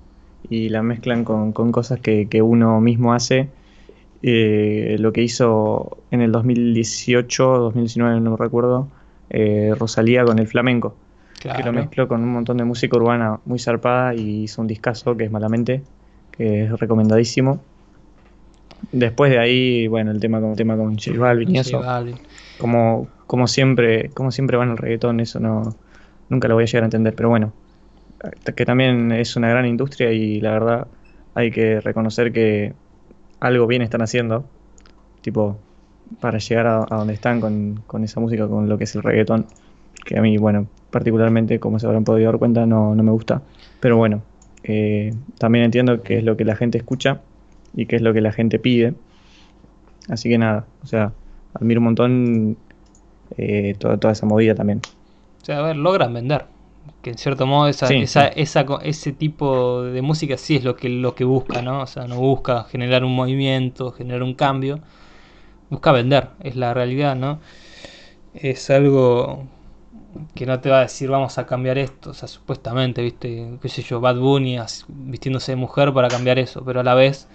[SPEAKER 2] y la mezclan con, con cosas que, que, uno mismo hace. Eh, lo que hizo en el 2018, 2019, no me recuerdo, eh, Rosalía con el flamenco. Que lo mezcló con un montón de música urbana muy zarpada y hizo un discazo que es Malamente, que es recomendadísimo. Después de ahí, bueno, el tema con tema con J Balvin y eso. Como, como siempre, como siempre van el reggaetón, eso no nunca lo voy a llegar a entender, pero bueno, que también es una gran industria y la verdad hay que reconocer que algo bien están haciendo. Tipo, para llegar a, donde están con, esa música, con lo que es el reggaetón, que a mí, bueno, particularmente, como se habrán podido dar cuenta, no, me gusta. Pero bueno, eh, también entiendo que es lo que la gente escucha y que es lo que la gente pide. Así que nada, o sea, admiro un montón eh, toda, toda esa movida también.
[SPEAKER 1] O sea, a ver, logran vender. que en cierto modo esa, esa, Esa, ese tipo de música sí es lo que, lo que busca, ¿no? O sea, no busca generar un movimiento, generar un cambio, busca vender, es la realidad, ¿no? Es algo que no te va a decir vamos a cambiar esto, o sea, supuestamente, viste, qué sé yo, Bad Bunny vistiéndose de mujer para cambiar eso, pero a la vez,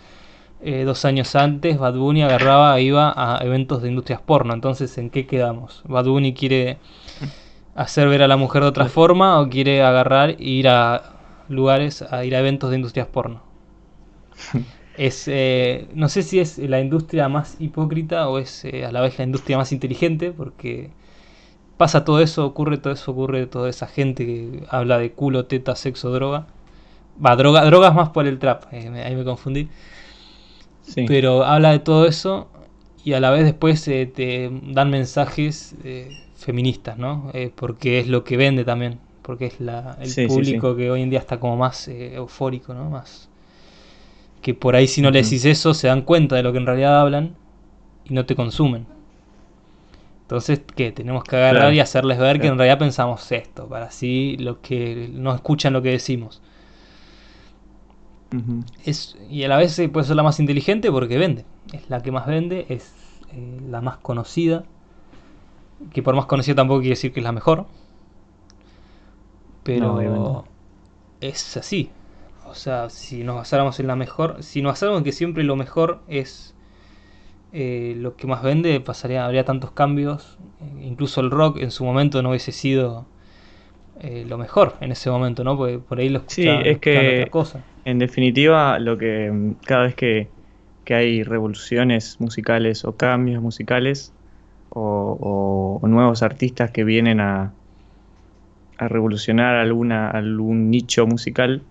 [SPEAKER 1] eh, dos años antes, Bad Bunny agarraba, iba a eventos de industrias porno, entonces, ¿en qué quedamos? ¿Bad Bunny quiere hacer ver a la mujer de otra forma o quiere agarrar e ir a lugares, a ir a eventos de industrias porno? es eh, no sé si es la industria más hipócrita o es eh, a la vez la industria más inteligente porque pasa todo eso, ocurre todo eso, ocurre toda esa gente que habla de culo, teta, sexo, droga. Va, droga, drogas más por el trap, eh, ahí me confundí. Pero habla de todo eso y a la vez después te dan mensajes feministas, ¿no? porque es lo que vende también, porque es la, el público que hoy en día está como más eufórico, ¿no? Más que por ahí si no le decís eso se dan cuenta de lo que en realidad hablan y no te consumen. Entonces, ¿qué? Tenemos que agarrar y hacerles ver que en realidad pensamos esto, para así los que no escuchan lo que decimos. es, y a la vez puede ser la más inteligente porque vende. Es la que más vende, es eh, la más conocida. Que por más conocida tampoco quiere decir que es la mejor. Pero es así. O sea, si nos basáramos en la mejor, si nos basáramos en que siempre lo mejor es eh, lo que más vende, pasaría, habría tantos cambios. Eh, incluso el rock en su momento no hubiese sido eh, lo mejor en ese momento, ¿no? Porque por ahí lo
[SPEAKER 2] Sí, es que en definitiva, lo que mm, cada vez que, hay revoluciones musicales o cambios musicales o, nuevos artistas que vienen a, a revolucionar alguna, algún nicho musical,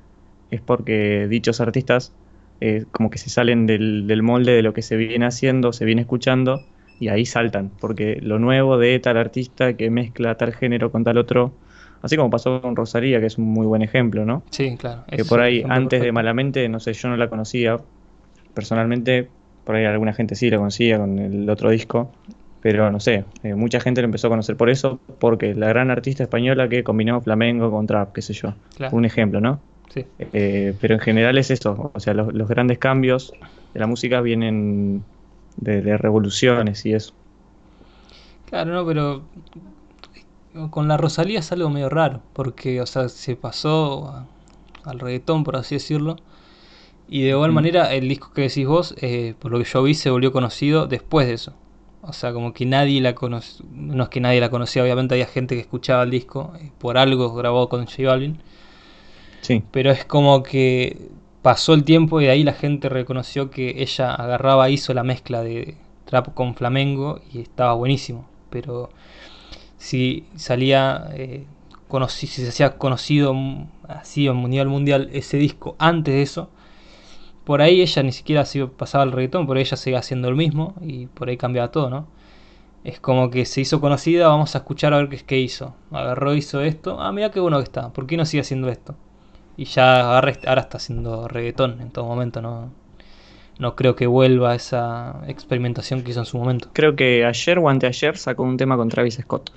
[SPEAKER 2] es porque dichos artistas eh, como que se salen del, molde de lo que se viene haciendo, se viene escuchando y ahí saltan, porque lo nuevo de tal artista que mezcla tal género con tal otro, así como pasó con Rosalía, que es un muy buen ejemplo, ¿no?
[SPEAKER 1] Sí, claro.
[SPEAKER 2] Que por ahí, antes de Malamente, no sé, yo no la conocía personalmente, por ahí alguna gente sí la conocía con el otro disco, pero no sé, eh, mucha gente lo empezó a conocer por eso, porque la gran artista española que combinó flamenco con trap, qué sé yo. Un ejemplo, ¿no? Eh, pero en general es esto, o sea, los, grandes cambios de la música vienen de, revoluciones y eso.
[SPEAKER 1] Claro, no, pero con la Rosalía es algo medio raro, porque, o sea, se pasó al reggaetón, por así decirlo, y de igual mm. manera el disco que decís vos, eh, por lo que yo vi, se volvió conocido después de eso. O sea, como que nadie la conocía, no es que nadie la conocía, obviamente había gente que escuchaba el disco, eh, por algo grabó con J Balvin, pero es como que pasó el tiempo y de ahí la gente reconoció que ella agarraba, hizo la mezcla de trap con flamengo y estaba buenísimo. Pero si salía, eh, si se hacía conocido así a nivel mundial ese disco antes de eso, por ahí ella ni siquiera pasaba el reggaetón, por ahí ella seguía haciendo el mismo y por ahí cambiaba todo, ¿no? Es como que se hizo conocida, vamos a escuchar a ver qué que hizo. Agarró, hizo esto. Ah, mira qué bueno que está. ¿Por qué no sigue haciendo esto? Y ya ahora, está haciendo reggaetón en todo momento, ¿no? No creo que vuelva a esa experimentación que hizo en su momento.
[SPEAKER 2] Creo que ayer o anteayer sacó un tema con Travis Scott.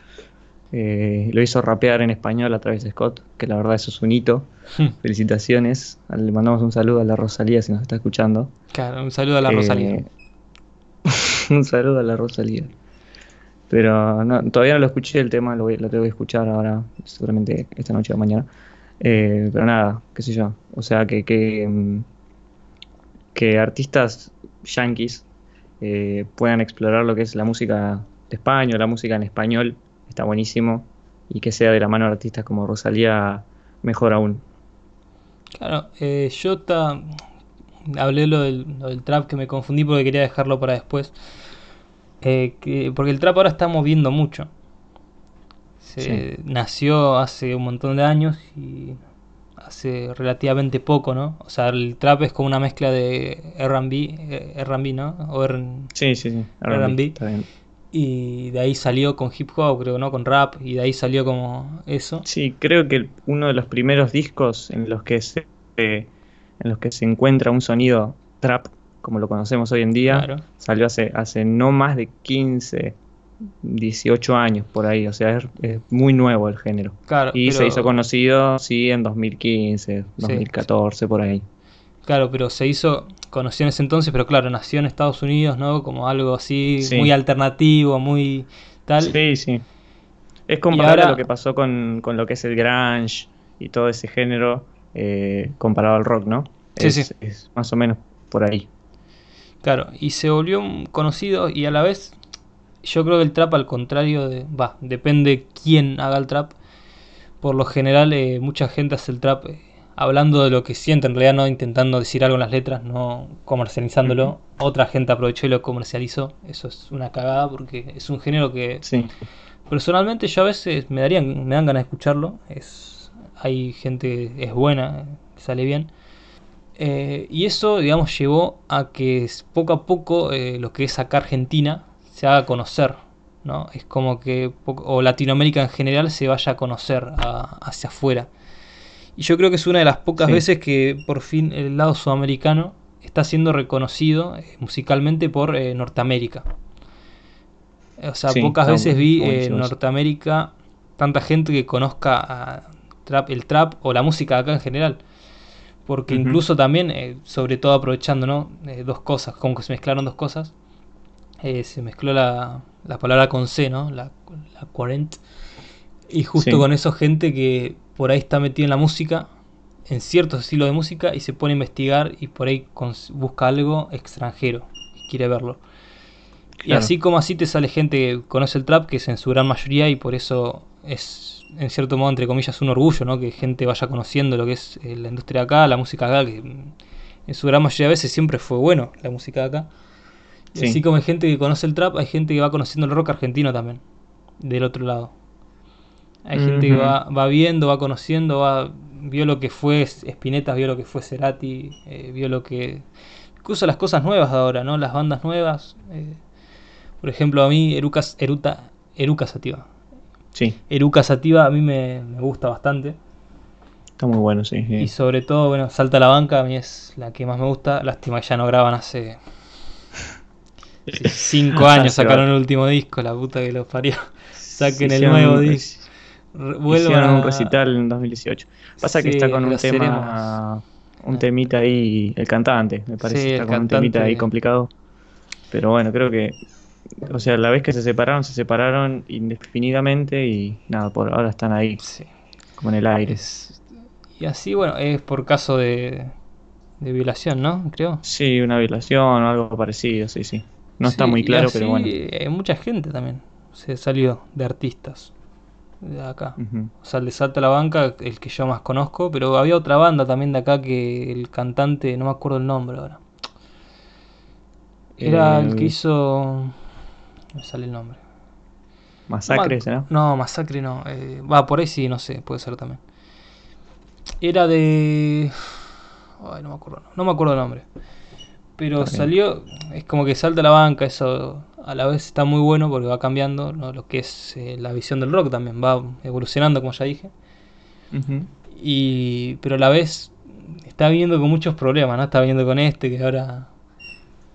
[SPEAKER 2] Eh, lo hizo rapear en español a Travis Scott, que la verdad eso es un hito. Hmm. Felicitaciones. Le mandamos un saludo a la Rosalía si nos está escuchando.
[SPEAKER 1] Claro, un saludo a la Rosalía. Eh,
[SPEAKER 2] un saludo a la Rosalía. Pero todavía no lo escuché el tema, lo, lo tengo que escuchar ahora, seguramente esta noche o mañana. Eh, pero nada, qué sé yo. O sea, que, que, mm, que artistas yankees eh, puedan explorar lo que es la música de España, la música en español, está buenísimo. Y que sea de la mano de artistas como Rosalía, mejor aún.
[SPEAKER 1] Claro, eh, yo hablé lo del, trap que me confundí porque quería dejarlo para después. que, porque el trap ahora está moviendo mucho nació hace un montón de años y hace relativamente poco, ¿no? O sea, el trap es como una mezcla de R&B, eh, R&B, ¿no? O
[SPEAKER 2] sí, sí, sí,
[SPEAKER 1] R&B. Y de ahí salió con hip hop, creo, ¿no? Con rap, y de ahí salió como eso.
[SPEAKER 2] Sí, creo que uno de los primeros discos en los que se, en los que se encuentra un sonido trap, como lo conocemos hoy en día, salió hace, hace no más de 15, 18 años por ahí, o sea, es, muy nuevo el género.
[SPEAKER 1] Claro,
[SPEAKER 2] y se hizo conocido, sí, en 2015, 2014, por ahí.
[SPEAKER 1] Claro, pero se hizo conocido en ese entonces, pero claro, nació en Estados Unidos, ¿no? Como algo así, muy alternativo, muy tal.
[SPEAKER 2] Sí, sí. Es comparable a lo que pasó con, lo que es el grunge y todo ese género eh, comparado al rock, ¿no?
[SPEAKER 1] Sí,
[SPEAKER 2] sí.
[SPEAKER 1] Es
[SPEAKER 2] más o menos por ahí.
[SPEAKER 1] Claro, y se volvió conocido y a la vez yo creo que el trap al contrario de... Va, depende quién haga el trap. Por lo general eh, mucha gente hace el trap eh, hablando de lo que siente, en realidad no intentando decir algo en las letras, no comercializándolo. Otra gente aprovechó y lo comercializó. Eso es una cagada porque es un género que...
[SPEAKER 2] Sí.
[SPEAKER 1] Personalmente yo a veces me darían, me dan ganas de escucharlo. Es, hay gente es buena, sale bien. Eh, y eso, digamos, llevó a que poco a poco eh, lo que es acá Argentina se haga conocer, ¿no? Es como que, o Latinoamérica en general se vaya a conocer hacia afuera. Y yo creo que es una de las pocas veces que por fin el lado sudamericano está siendo reconocido eh, musicalmente por Norteamérica. O sea, pocas veces vi en Norteamérica tanta gente que conozca trap, el trap o la música acá en general. Porque incluso también, eh, sobre todo aprovechando ¿no? Eh, dos cosas, como que se mezclaron dos cosas, eh, se mezcló la, la, palabra con C, ¿no? La, la quarent. Y justo con eso gente que por ahí está metida en la música, en ciertos estilos de música, y se pone a investigar y por ahí busca algo extranjero, y quiere verlo. Y así como así te sale gente que conoce el trap, que es en su gran mayoría, y por eso es en cierto modo, entre comillas, un orgullo, ¿no? Que gente vaya conociendo lo que es eh, la industria acá, la música acá, que en su gran mayoría de veces siempre fue bueno la música de acá. Así como hay gente que conoce el trap, hay gente que va conociendo el rock argentino también, del otro lado. Hay gente que va, va viendo, va conociendo, va vio lo que fue Spinetta, vio lo que fue Cerati, eh, vio lo que... Incluso las cosas nuevas de ahora, ¿no? Las bandas nuevas. Eh, por ejemplo, a mí Erucas, Eruta, Eruca Sativa
[SPEAKER 2] Sí.
[SPEAKER 1] Eruca Sativa a mí me, gusta bastante.
[SPEAKER 2] Está muy bueno, sí,
[SPEAKER 1] Y sobre todo, bueno, Salta a la Banca a mí es la que más me gusta. Lástima que ya no graban hace cinco años sacaron el último disco, la puta que los parió. Saquen el nuevo disco.
[SPEAKER 2] Vuelvan a un recital en 2018. Pasa que está con un tema, un temita ahí, el cantante, me parece, está con un temita ahí complicado. Pero bueno, creo que o sea, la vez que se separaron, se separaron indefinidamente y nada, por ahora están ahí, como en el aire.
[SPEAKER 1] y así, bueno, es por caso de, de violación, ¿no? Creo.
[SPEAKER 2] Sí, una violación o algo parecido, sí, sí. No está muy claro, pero bueno.
[SPEAKER 1] Hay mucha gente también se salió de artistas de acá. O sea, el de Salta la Banca, el que yo más conozco, pero había otra banda también de acá que el cantante, no me acuerdo el nombre ahora. Era el que eh, hizo me sale el nombre.
[SPEAKER 2] Masacre,
[SPEAKER 1] ¿no? No, Masacre no. Eh, va, por ahí sí, no sé, puede ser también. Era de. Ay, no me acuerdo. No me acuerdo el nombre. Pero salió. Es como que salta la banca, eso a la vez está muy bueno porque va cambiando lo que es eh, la visión del rock también. Va evolucionando, como ya dije. y Pero a la vez está viendo con muchos problemas, ¿no? Está viendo con este que ahora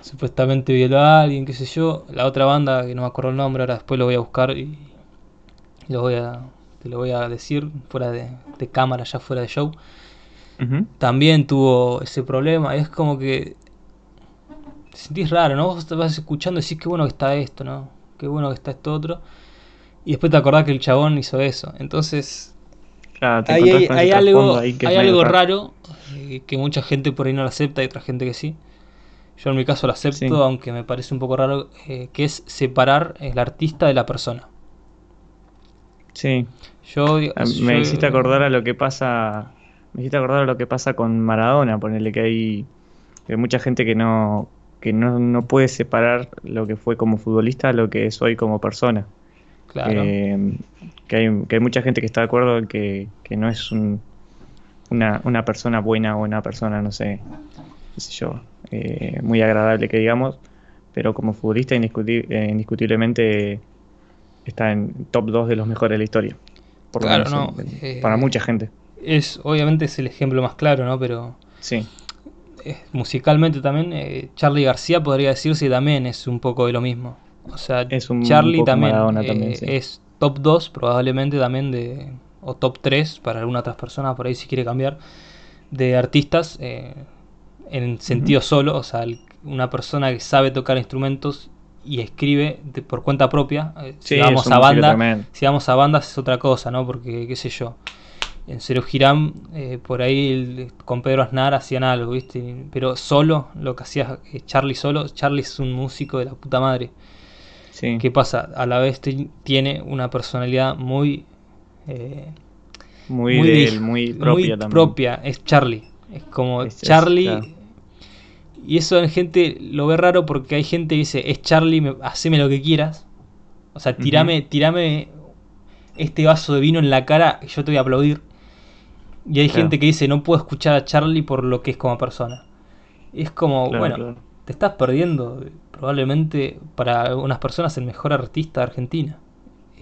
[SPEAKER 1] supuestamente violó a alguien, qué sé yo. La otra banda, que no me acuerdo el nombre, ahora después lo voy a buscar y lo voy a, te lo voy a decir fuera de, cámara, ya fuera de show. También tuvo ese problema. Es como que te sentís raro, ¿no? Vos te vas escuchando y decís qué bueno que está esto, ¿no? Qué bueno que está esto otro. Y después te acordás que el chabón hizo eso. Entonces, hay, algo, hay algo raro eh, que mucha gente por ahí no lo acepta y otra gente que sí. Yo en mi caso lo acepto, aunque me parece un poco raro, eh, que es separar el artista de la persona.
[SPEAKER 2] Sí. Yo, me hiciste acordar a lo que pasa, me hiciste acordar a lo que pasa con Maradona, ponerle que hay, mucha gente que no que no, puede separar lo que fue como futbolista a lo que es hoy como persona.
[SPEAKER 1] Claro.
[SPEAKER 2] que, hay, que hay mucha gente que está de acuerdo en que, que no es un, una, una persona buena o una persona, no sé, qué sé yo, eh, muy agradable que digamos, pero como futbolista eh, indiscutiblemente está en top 2 de los mejores de la historia.
[SPEAKER 1] Por claro,
[SPEAKER 2] eh, para mucha gente.
[SPEAKER 1] Es, obviamente es el ejemplo más claro, ¿no? Pero
[SPEAKER 2] sí.
[SPEAKER 1] Musicalmente también, Charlie García podría decirse también es un poco de lo mismo. O sea, Charlie también, eh, es top 2 probablemente también de... O top 3 para algunas otras personas, por ahí si quiere cambiar, de artistas eh, en sentido solo. O sea, una persona que sabe tocar instrumentos y escribe por cuenta propia. Eh, si vamos a banda, si vamos a bandas es otra cosa, ¿no? Porque qué sé yo. En Cero Girán, eh, por ahí con Pedro Aznar hacían algo, ¿viste? Pero solo, lo que hacía eh, Charlie solo, Charlie es un músico de la puta madre. Sí. ¿Qué pasa? A la vez tiene una personalidad muy...
[SPEAKER 2] muy, muy, propia muy
[SPEAKER 1] propia, es Charlie. Es como Charlie... Y eso en gente lo ve raro porque hay gente que dice, es Charlie, haceme lo que quieras. O sea, tirame, tirame este vaso de vino en la cara y yo te voy a aplaudir. Y hay gente que dice, no puedo escuchar a Charlie por lo que es como persona. Y es como, bueno, te estás perdiendo probablemente para unas personas el mejor artista de Argentina.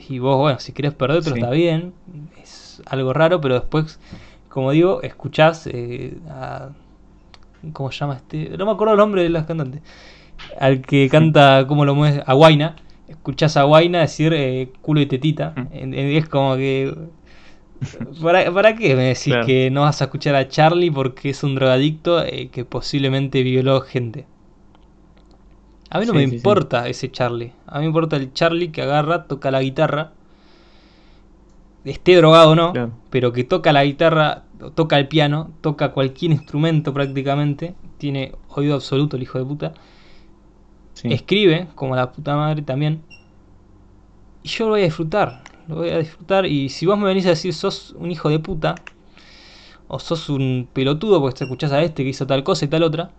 [SPEAKER 1] Y vos, bueno, si querés perderte está bien. Es algo raro, pero después, como digo, escuchás eh, a ¿Cómo se llama este? No me acuerdo el nombre de las cantantes. Al que canta, ¿cómo lo mueve? A Guaina. Escuchás a Guaina decir eh, culo y tetita. Es como que. ¿Para, qué me decís que no vas a escuchar a Charlie porque es un drogadicto eh, que posiblemente violó gente? A mí no me importa ese Charlie. A mí me importa el Charlie que agarra, toca la guitarra. Esté drogado o no, pero que toca la guitarra toca el piano, toca cualquier instrumento prácticamente, tiene oído absoluto el hijo de puta. Escribe, como la puta madre también. Y yo lo voy a disfrutar, lo voy a disfrutar. Y si vos me venís a decir sos un hijo de puta, o sos un pelotudo porque te escuchás a este que hizo tal cosa y tal otra,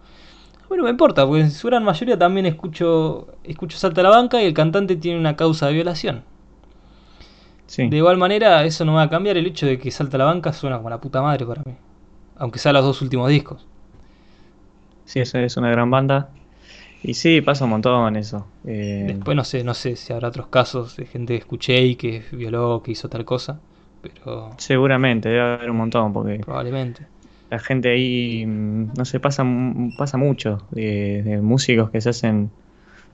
[SPEAKER 1] bueno, me importa, porque en su gran mayoría también escucho, escucho Salta a la banca y el cantante tiene una causa de violación. De igual manera, eso no va a cambiar el hecho de que Salta la Banca suena como la puta madre para mí. Aunque sea los dos últimos discos.
[SPEAKER 2] Sí, esa es una gran banda. Y sí, pasa un montón eso.
[SPEAKER 1] Eh, Después no sé, no sé si habrá otros casos de gente que escuché y que violó, que hizo tal cosa. Pero.
[SPEAKER 2] Seguramente, debe haber un montón, porque.
[SPEAKER 1] Probablemente.
[SPEAKER 2] La gente ahí, mm, no sé, pasa, pasa mucho de músicos que se hacen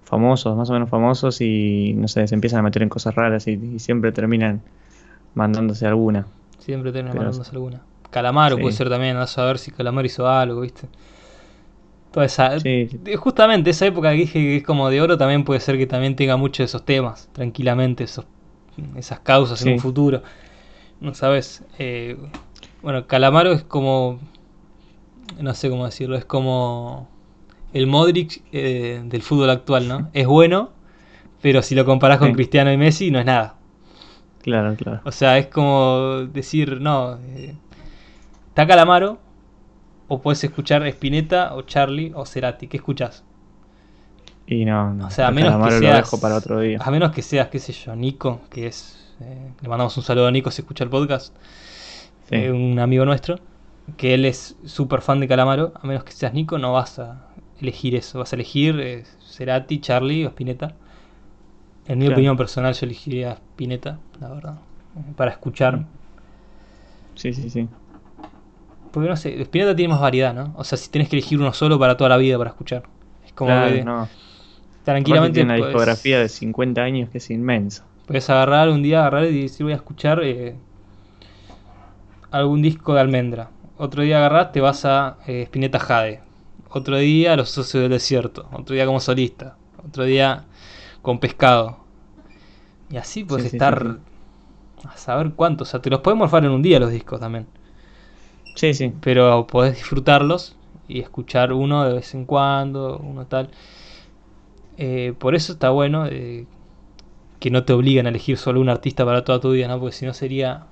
[SPEAKER 2] famosos, más o menos famosos, y no sé, se empiezan a meter en cosas raras y, siempre terminan mandándose alguna.
[SPEAKER 1] Siempre terminan mandándose alguna. Calamaro puede ser también, a saber si Calamaro hizo algo, ¿viste? Toda esa, Justamente esa época que dije que es como de oro también puede ser que también tenga muchos de esos temas, tranquilamente, esos, esas causas en un futuro. No sabes. Eh, bueno, Calamaro es como. No sé cómo decirlo, es como el Modric eh, del fútbol actual, ¿no? Es bueno, pero si lo comparás con Cristiano y Messi, no es nada.
[SPEAKER 2] Claro, claro.
[SPEAKER 1] O sea, es como decir, no, eh, está Calamaro, o puedes escuchar Spinetta, o Charlie, o Cerati. ¿Qué escuchas?
[SPEAKER 2] Y no, no.
[SPEAKER 1] O sea, a menos que seas, para otro día. A menos que seas, qué sé yo, Nico, que es. Eh, le mandamos un saludo a Nico si escucha el podcast. un amigo nuestro. Que él es súper fan de Calamaro. A menos que seas Nico, no vas a elegir eso. Vas a elegir eh, Cerati, Charlie o Spinetta. En mi opinión personal yo elegiría Spinetta, la verdad. Para escuchar.
[SPEAKER 2] Sí, sí, sí.
[SPEAKER 1] Porque no sé, Spinetta tiene más variedad, ¿no? O sea, si tienes que elegir uno solo para toda la vida para escuchar. Es como
[SPEAKER 2] que no. tranquilamente. Tiene una discografía de 50 años que es inmensa.
[SPEAKER 1] Puedes agarrar un día, agarrar y decir voy a escuchar eh, algún disco de almendra. Otro día agarrar te vas a eh, Spinetta Jade otro día Los Socios del Desierto, otro día como solista, otro día con Pescado. Y así puedes estar a saber cuántos, o sea, te los podemos morfar en un día los discos también.
[SPEAKER 2] Sí, sí.
[SPEAKER 1] Pero podés disfrutarlos y escuchar uno de vez en cuando, uno tal. Eh, por eso está bueno eh, que no te obliguen a elegir solo un artista para toda tu vida, ¿no? Porque si no sería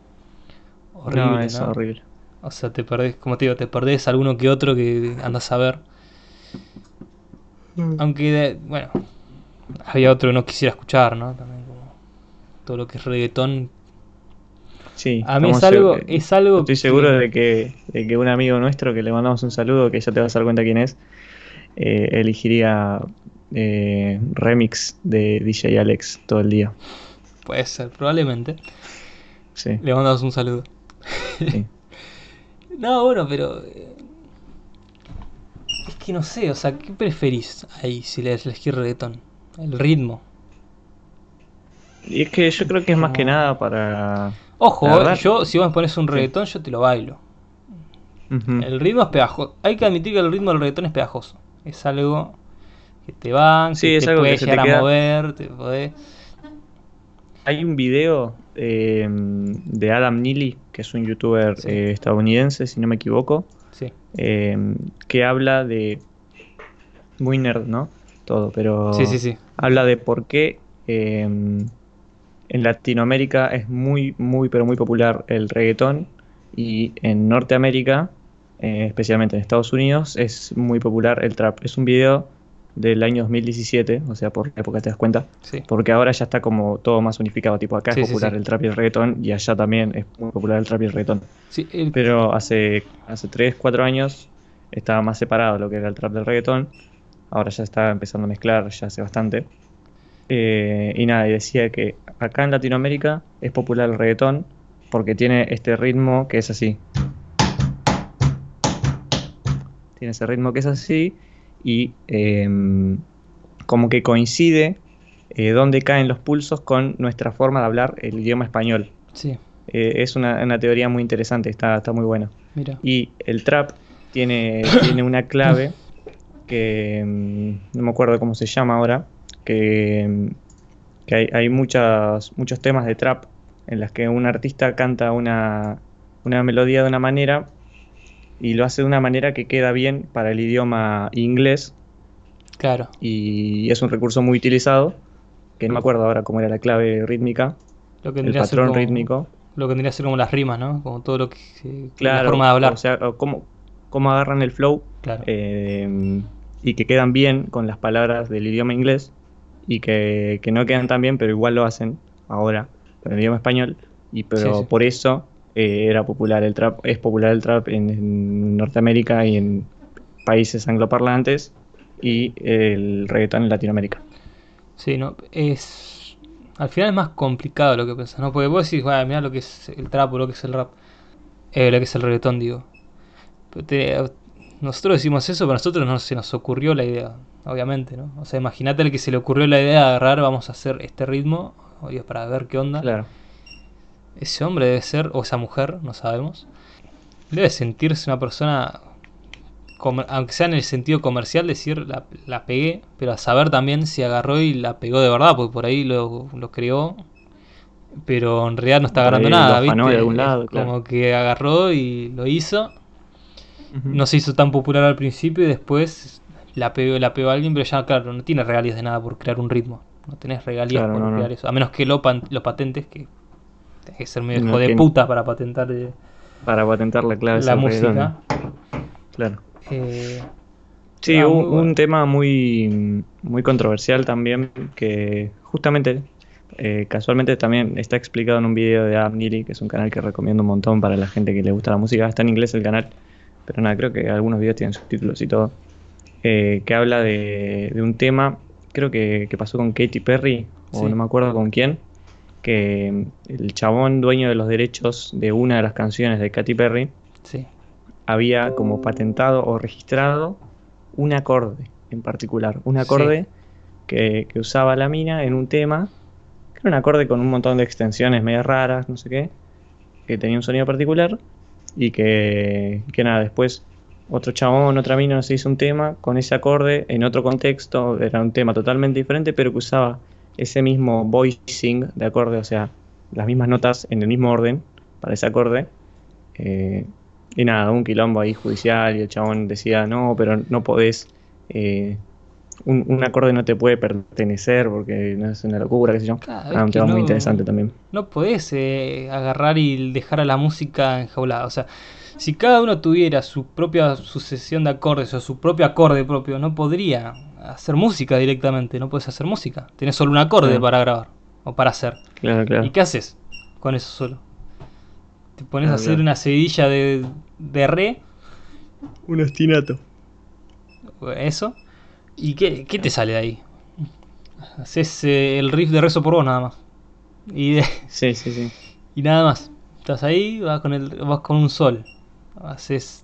[SPEAKER 1] horrible. No,
[SPEAKER 2] es horrible.
[SPEAKER 1] O sea, te perdés, como te digo, te perdés alguno que otro que andas a ver. Mm. Aunque, bueno, había otro que no quisiera escuchar, ¿no? También como todo lo que es reggaetón.
[SPEAKER 2] Sí,
[SPEAKER 1] a mí es algo, es algo.
[SPEAKER 2] Estoy seguro de, que, de que un amigo nuestro que le mandamos un saludo, que ya te vas a dar cuenta quién es, eh, elegiría eh, remix de DJ Alex todo el día.
[SPEAKER 1] Puede ser, probablemente. Sí. Le mandamos un saludo. Sí. no, bueno, pero eh, es que no sé, o sea, ¿qué preferís ahí si le elegís reggaetón? El ritmo.
[SPEAKER 2] Y es que yo creo que es más que nada para.
[SPEAKER 1] Ojo, yo si vos me pones un reggaetón, yo te lo bailo. El ritmo es pegajoso. Hay que admitir que el ritmo del reggaetón es pegajoso. Es algo que te va, que te puede llegar a mover, te
[SPEAKER 2] Hay un video eh, de Adam Neely, que es un youtuber eh, estadounidense, si no me equivoco, eh, que habla de. Muy nerd, ¿no? Todo, pero.
[SPEAKER 1] Sí, sí, sí.
[SPEAKER 2] Habla de por qué en Latinoamérica es muy, muy, pero muy popular el reggaetón y en Norteamérica, especialmente en Estados Unidos, es muy popular el trap. Es un video del año 2017, o sea, por la época te das cuenta, porque ahora ya está como todo más unificado, tipo acá es popular el trap y el reggaetón y allá también es muy popular el trap y el reggaetón. Pero hace, hace 3, 4 años estaba más separado lo que era el trap del reggaetón, ahora ya está empezando a mezclar, ya hace bastante. Eh, y nada, y decía que acá en Latinoamérica es popular el reggaetón porque tiene este ritmo que es así. Tiene ese ritmo que es así y em, como que coincide eh, donde caen los pulsos con nuestra forma de hablar el idioma español.
[SPEAKER 1] Sí.
[SPEAKER 2] Eh, es una, teoría muy interesante, está, está muy buena. Y el trap tiene, tiene una clave que em, no me acuerdo cómo se llama ahora, que, em, hay, hay muchos temas de trap en las que un artista canta una, una melodía de una manera y lo hace de una manera que queda bien para el idioma inglés.
[SPEAKER 1] Claro.
[SPEAKER 2] Y es un recurso muy utilizado, que no me acuerdo ahora cómo era la clave rítmica,
[SPEAKER 1] lo que
[SPEAKER 2] el patrón rítmico.
[SPEAKER 1] Lo que tendría que ser como las rimas, ¿no? Como todo lo que...
[SPEAKER 2] Claro,
[SPEAKER 1] la forma de hablar.
[SPEAKER 2] O sea, cómo, cómo agarran el flow
[SPEAKER 1] claro.
[SPEAKER 2] Eh, y que quedan bien con las palabras del idioma inglés y que, no quedan tan bien, pero igual lo hacen ahora, en el idioma español. Y pero por eso eh, era popular el trap, es popular el trap en, Norteamérica y en países angloparlantes y el reggaetón en Latinoamérica.
[SPEAKER 1] Sí, no, es al final es más complicado lo que pensás, ¿no? Porque vos decís, bueno, mira lo que es el trap o lo que es el rap, eh, lo que es el reggaetón, digo. Nosotros decimos eso, pero a nosotros no se nos ocurrió la idea, obviamente, ¿no? O sea, imagínate el que se le ocurrió la idea de agarrar, vamos a hacer este ritmo, obvio, para ver qué onda.
[SPEAKER 2] Claro
[SPEAKER 1] ese hombre debe ser, o esa mujer, no sabemos, debe sentirse una persona, aunque sea en el sentido comercial, decir la, la, pegué, pero a saber también si agarró y la pegó de verdad, porque por ahí lo, lo creó, pero en realidad no está agarrando nada, ¿viste?
[SPEAKER 2] De algún lado,
[SPEAKER 1] Como que agarró y lo hizo. No se hizo tan popular al principio y después la pegó, la pegó a alguien, pero ya, claro, no tiene regalías de nada por crear un ritmo. No tenés regalías por crear eso. A menos que lo, lo patentes, que Tienes que ser medio hijo de puta para patentar. Eh,
[SPEAKER 2] para patentar la clave.
[SPEAKER 1] La música.
[SPEAKER 2] Claro. Eh, sí, un, tema muy, muy controversial también que justamente, eh, casualmente también está explicado en un video de Ab que es un canal que recomiendo un montón para la gente que le gusta la música. Está en inglés el canal, pero nada, creo que algunos videos tienen subtítulos y todo. que habla de, un tema, creo que, pasó con Katy Perry, o no me acuerdo con quién, que el chabón dueño de los derechos de una de las canciones de Katy Perry había como patentado o registrado un acorde en particular, un acorde que, usaba la mina en un tema, que era un acorde con un montón de extensiones medio raras, no sé qué, que tenía un sonido particular y que, que nada, después otro chabón, otra mina se hizo un tema con ese acorde en otro contexto, era un tema totalmente diferente, pero que usaba ese mismo voicing de acorde, o sea, las mismas notas en el mismo orden para ese acorde. Eh, y nada, un quilombo ahí judicial y el chabón decía, no, pero no podés, eh, un, acorde no te puede pertenecer porque no es una locura, qué sé yo. Ah, un tema muy interesante también.
[SPEAKER 1] No podés eh, agarrar y dejar a la música enjaulada, o sea, si cada uno tuviera su propia sucesión de acordes o su propio acorde propio, no podría hacer música directamente, no puedes hacer música. Tienes solo un acorde para grabar o para hacer.
[SPEAKER 2] ¿Y
[SPEAKER 1] qué haces con eso solo? Te pones a hacer una seguidilla de, de re.
[SPEAKER 2] Un ostinato.
[SPEAKER 1] Eso. ¿Y qué, qué te sale de ahí? Haces eh, el riff de rezo por vos nada más. Y
[SPEAKER 2] sí, sí, sí.
[SPEAKER 1] Y nada más. Estás ahí, vas con, el, vas con un sol. Haces...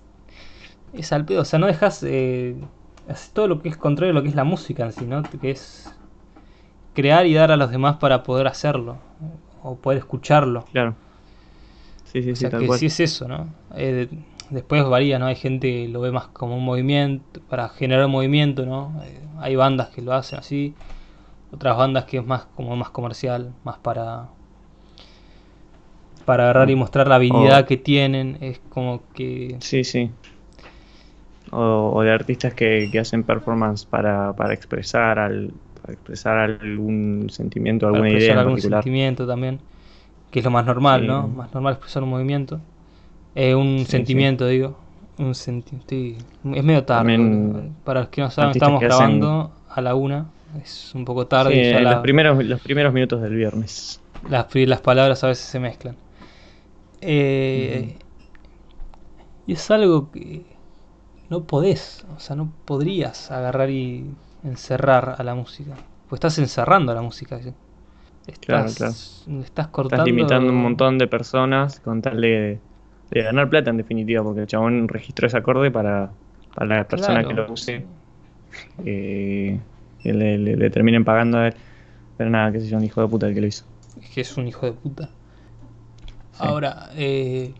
[SPEAKER 1] Es al pedo, o sea, no dejas... Eh, todo lo que es contrario a lo que es la música en sí, ¿no? Que es, crear y dar a los demás para poder hacerlo o poder escucharlo.
[SPEAKER 2] Claro.
[SPEAKER 1] Sí, sí, sí, o sea, que sí es eso, ¿no? Eh, después varía, ¿no? Hay gente que lo ve más como un movimiento, para generar movimiento, ¿no? Eh, hay bandas que lo hacen así, otras bandas que es más como más comercial, más para para agarrar y mostrar la habilidad que tienen, es como que...
[SPEAKER 2] Sí, sí. O, de artistas que, hacen performance para, para expresar al para expresar algún sentimiento, alguna idea algún
[SPEAKER 1] sentimiento también, que es lo más normal, ¿no? Más normal expresar un movimiento. Eh, un sentimiento, digo. Un sentimiento. Es medio tarde. para los que no saben, estamos grabando a la una. Es un poco tarde.
[SPEAKER 2] los, primeros, los primeros minutos del viernes.
[SPEAKER 1] Las, las palabras a veces se mezclan. Eh, y es algo que no podés, o sea, no podrías agarrar y encerrar a la música. Pues estás encerrando a la música.
[SPEAKER 2] Estás, claro, claro. Estás cortando. Estás limitando un montón de personas con tal de, ganar plata en definitiva, porque el chabón registró ese acorde para, para la persona que lo use. Eh, que le, terminen pagando a él. Pero nada, que sea un hijo de puta el que lo hizo.
[SPEAKER 1] Es que es un hijo de puta. Ahora, eh,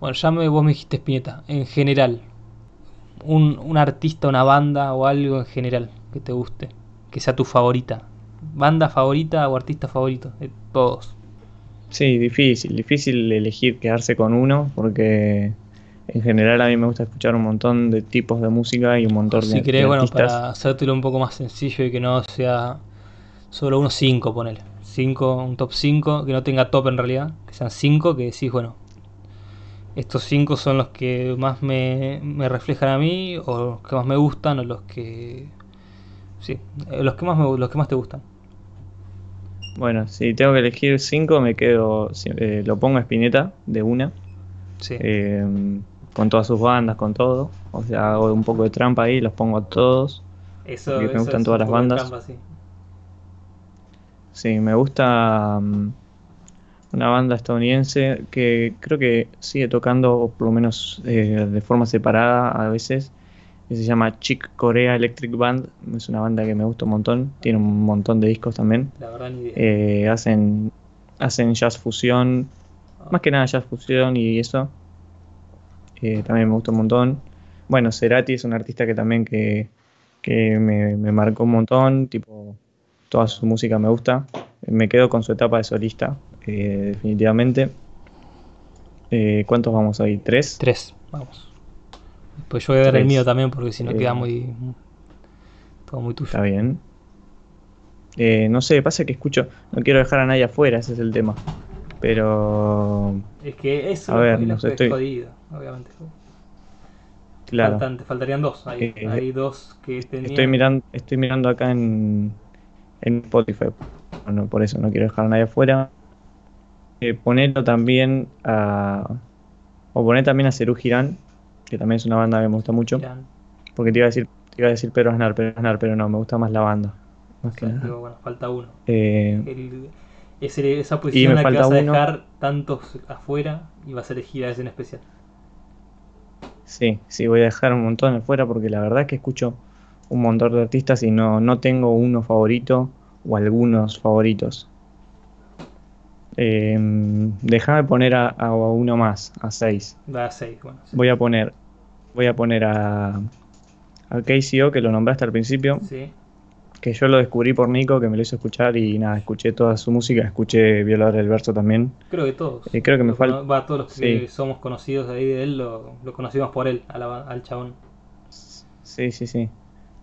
[SPEAKER 1] bueno, ya me, vos me dijiste Spinetta, en general, un, un, artista, una banda o algo en general que te guste, que sea tu favorita, banda favorita o artista favorito, de todos.
[SPEAKER 2] Sí, difícil, difícil elegir quedarse con uno porque en general a mí me gusta escuchar un montón de tipos de música y un montón de,
[SPEAKER 1] si querés, bueno, para hacértelo un poco más sencillo y que no sea solo unos 5, ponele un top 5, que no tenga top en realidad, que sean 5, que decís, bueno, estos 5 son los que más me, reflejan a mí, o los que más me gustan, o los que... Sí, los que más, me, los que más te gustan.
[SPEAKER 2] Bueno, si tengo que elegir 5, me quedo, eh, lo pongo a Spinetta de una. Eh, con todas sus bandas, con todo. O sea, hago un poco de trampa ahí, los pongo a todos. Eso, me gustan todas las bandas. Sí, me gusta mm, una banda estadounidense que creo que sigue tocando, por lo menos eh, de forma separada a veces, que se llama Chick Corea Electric Band. Es una banda que me gusta un montón, tiene un montón de discos también. La verdad, ni eh, hacen, hacen jazz fusión, ah. más que nada jazz fusión y eso. Eh, también me gusta un montón. Bueno, Cerati es un artista que también que, me, me marcó un montón, tipo toda su música me gusta. Me quedo con su etapa de solista, eh, definitivamente. ¿Cuántos vamos ahí? ¿Tres?
[SPEAKER 1] Tres, vamos. Pues yo voy a dar el mío también porque si no queda eh, muy. Todo muy tuyo.
[SPEAKER 2] Está bien. no sé, pasa que escucho. No quiero dejar a nadie afuera, ese es el tema. Pero.
[SPEAKER 1] Es que eso a ver, no sé, estoy... jodido, obviamente. Claro. faltarían dos. Hay, hay dos que tenían...
[SPEAKER 2] Estoy mirando, estoy mirando acá en, en Spotify. Bueno, por eso no quiero dejar a nadie afuera. Eh, ponerlo también a. O poner también a Cerú Girán, que también es una banda que me gusta mucho. Porque te iba a decir, te iba a decir Pedro Aznar, pero Aznar, pero no, me gusta más la banda.
[SPEAKER 1] bueno, falta uno. Eh, esa posición en la que vas a dejar tantos afuera y vas a elegir a ese en especial.
[SPEAKER 2] Sí, sí, voy a dejar un montón afuera porque la verdad es que escucho un montón de artistas y no, no tengo uno favorito o algunos favoritos. Eh, déjame poner a, uno más, a seis.
[SPEAKER 1] bueno.
[SPEAKER 2] Voy a poner, voy a poner a, a KCO, que lo nombraste al principio. Sí. Que yo lo descubrí por Nico, que me lo hizo escuchar y nada, escuché toda su música, escuché Violador del Verso también.
[SPEAKER 1] Creo que todos.
[SPEAKER 2] Eh, creo que me falta.
[SPEAKER 1] Va, todos los que somos conocidos de ahí de él lo, lo conocimos por él, al chabón.
[SPEAKER 2] Sí, sí, sí.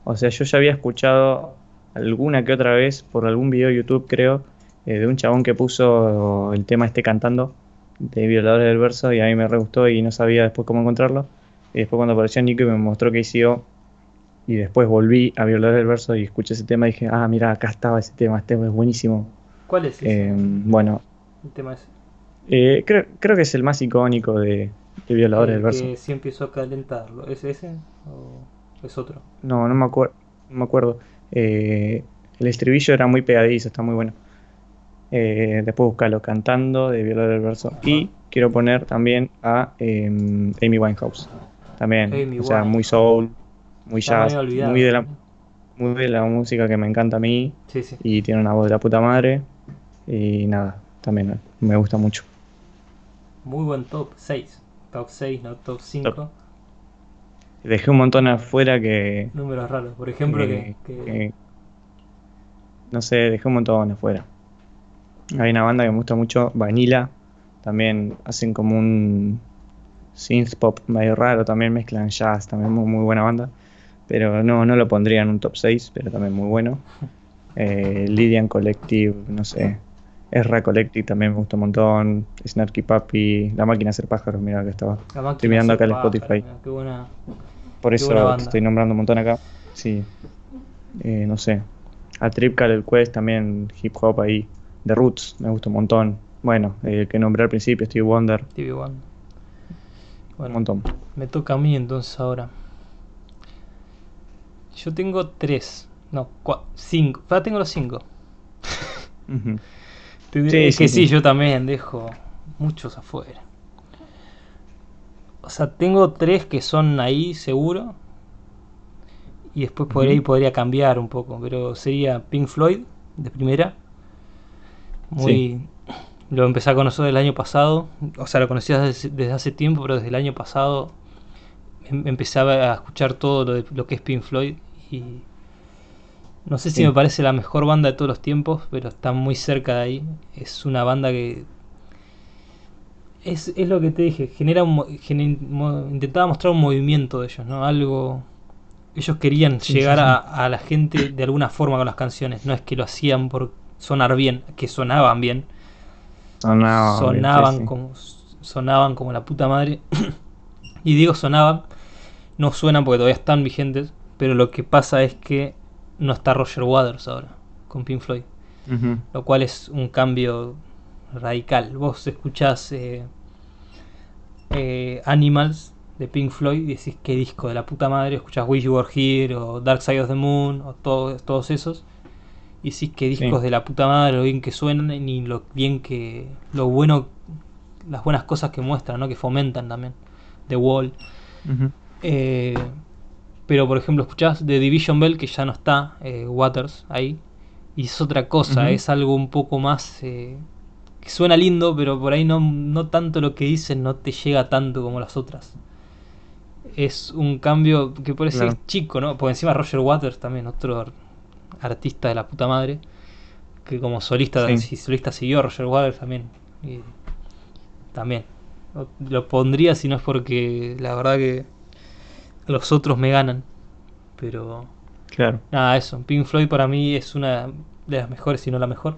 [SPEAKER 2] O sea, yo ya había escuchado alguna que otra vez por algún video de YouTube, creo, eh, de un chabón que puso el tema este cantando de Violadores del Verso y a mí me re gustó y no sabía después cómo encontrarlo. Y después cuando apareció Nico y me mostró que hizo y después volví a Violadores del Verso y escuché ese tema y dije, ah, mira, acá estaba ese tema, este es buenísimo.
[SPEAKER 1] ¿Cuál es ese?
[SPEAKER 2] Eh, bueno.
[SPEAKER 1] El tema ese.
[SPEAKER 2] Eh, creo, creo que es el más icónico de, Violadores del Verso.
[SPEAKER 1] Que sí empezó a calentarlo. ¿Es ese? ¿O es otro?
[SPEAKER 2] No, no me, acuerdo no me acuerdo. Eh, el estribillo era muy pegadizo, está muy bueno. Eh, después buscalo cantando de Violar el verso. Y quiero poner también a em, Amy Winehouse. También, o sea, muy soul, muy jazz, muy de la, muy bien la música que me encanta a mí.
[SPEAKER 1] Sí, sí.
[SPEAKER 2] Y tiene una voz de la puta madre. Y nada, también me gusta mucho.
[SPEAKER 1] Muy buen top 6. Top 6, no top 5.
[SPEAKER 2] Dejé un montón afuera que.
[SPEAKER 1] Números raros, por ejemplo, que,
[SPEAKER 2] No sé, dejé un montón afuera. Hay una banda que me gusta mucho, Vanilla. También hacen como un synth pop medio raro, también mezclan jazz, también muy, muy buena banda. Pero no, no lo pondría en un top 6, pero también muy bueno. Eh, Lydian Collective, no sé. Erra Collective también me gusta un montón. Snarky Papi, La Máquina de Hacer Pájaros, mira que estaba. Estoy mirando acá el Spotify.
[SPEAKER 1] qué buena,
[SPEAKER 2] Por eso te estoy nombrando un montón acá. Sí. Eh, no sé. A Trip el Quest también, hip hop ahí. The Roots, me gusta un montón. Bueno, el que nombré al principio, Steve Wonder.
[SPEAKER 1] Stevie Wonder.
[SPEAKER 2] un montón.
[SPEAKER 1] Me toca a mí entonces ahora. Yo tengo tres. No, cinco. Ya tengo los cinco. es que sí, yo también dejo muchos afuera. O sea, tengo tres que son ahí seguro. Y después por ahí podría cambiar un poco. Pero sería Pink Floyd, de primera. Muy. Lo empecé a conocer el año pasado. O sea, lo conocía desde, hace tiempo, pero desde el año pasado em, empecé a escuchar todo lo, de, lo que es Pink Floyd. Y no sé si me parece la mejor banda de todos los tiempos, pero está muy cerca de ahí. Es una banda que. Es, lo que te dije, genera intentaba mostrar un movimiento de ellos, ¿no? Algo. Ellos querían llegar A, la gente de alguna forma con las canciones, no es que lo hacían por sonar bien, que sonaban bien.
[SPEAKER 2] Sonaban,
[SPEAKER 1] sonaban como sonaban como la puta madre. y digo sonaban, no suenan porque todavía están vigentes, pero lo que pasa es que no está Roger Waters ahora con Pink Floyd. Lo cual es un cambio radical. Vos escuchás eh, eh, Animals de Pink Floyd y decís qué disco de la puta madre. Escuchás Wish You Were Here o Dark Side of the Moon o todos esos. Y decís qué discos de la puta madre, lo bien que suenan y lo bien que. lo bueno. las buenas cosas que muestran, ¿no? que fomentan también. The Wall. eh, pero por ejemplo, escuchás de Division Bell, que ya no está eh, Waters ahí, y es otra cosa, es algo un poco más... Eh, que suena lindo, pero por ahí no, no tanto lo que dicen no te llega tanto como las otras. Es un cambio que parece chico, ¿no? Por encima Roger Waters también, otro artista de la puta madre, que como solista, si solista siguió Roger Waters también. Y también. Lo pondría si no es porque la verdad que los otros me ganan. Pero.
[SPEAKER 2] Claro.
[SPEAKER 1] Nada, eso. Pink Floyd para mí es una de las mejores, si no la mejor.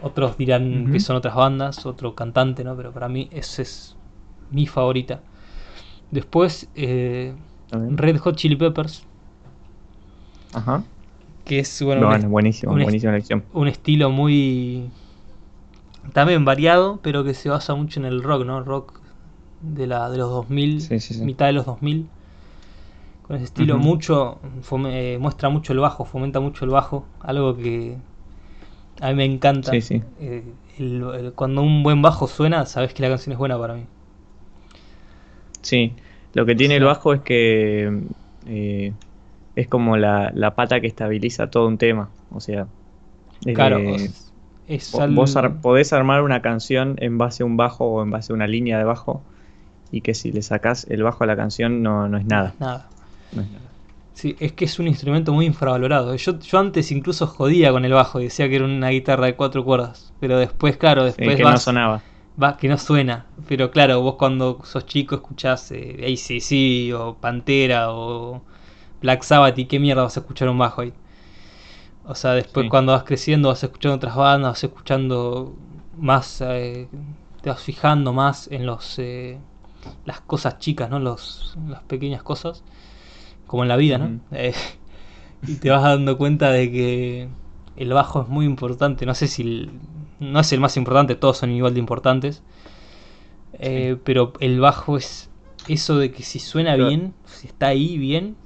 [SPEAKER 1] Otros dirán que son otras bandas, otro cantante, ¿no? Pero para mí esa es mi favorita. Después, eh, Red Hot Chili Peppers.
[SPEAKER 2] Ajá.
[SPEAKER 1] Que es, bueno,
[SPEAKER 2] un, buenísimo, buenísima elección.
[SPEAKER 1] Un estilo muy. También variado, pero que se basa mucho en el rock, ¿no? Rock de, la, de los 2000, mitad de los 2000 con ese estilo mucho, eh, muestra mucho el bajo, fomenta mucho el bajo, algo que a mí me encanta. Eh, cuando un buen bajo suena, sabes que la canción es buena para mí.
[SPEAKER 2] Sí, lo que tiene el bajo es que eh, es como la, pata que estabiliza todo un tema, o sea...
[SPEAKER 1] Claro,
[SPEAKER 2] vos podés armar una canción en base a un bajo o en base a una línea de bajo y que si le sacás el bajo a la canción no, no es nada.
[SPEAKER 1] Nada. Sí, es que es un instrumento muy infravalorado. Yo, yo antes incluso jodía con el bajo decía que era una guitarra de cuatro cuerdas. Pero después, claro, después.
[SPEAKER 2] que no sonaba.
[SPEAKER 1] Va, que no suena. Pero claro, vos cuando sos chico escuchás eh, ACC o Pantera o Black Sabbath y qué mierda vas a escuchar un bajo ahí. O sea, después cuando vas creciendo vas escuchando otras bandas, vas escuchando más, eh, te vas fijando más en los eh, las cosas chicas, ¿no? Los, las pequeñas cosas como en la vida, ¿no? Eh, y te vas dando cuenta de que el bajo es muy importante. No sé si no es el más importante, todos son igual de importantes. Eh, pero el bajo es eso de que si suena bien, si está ahí bien,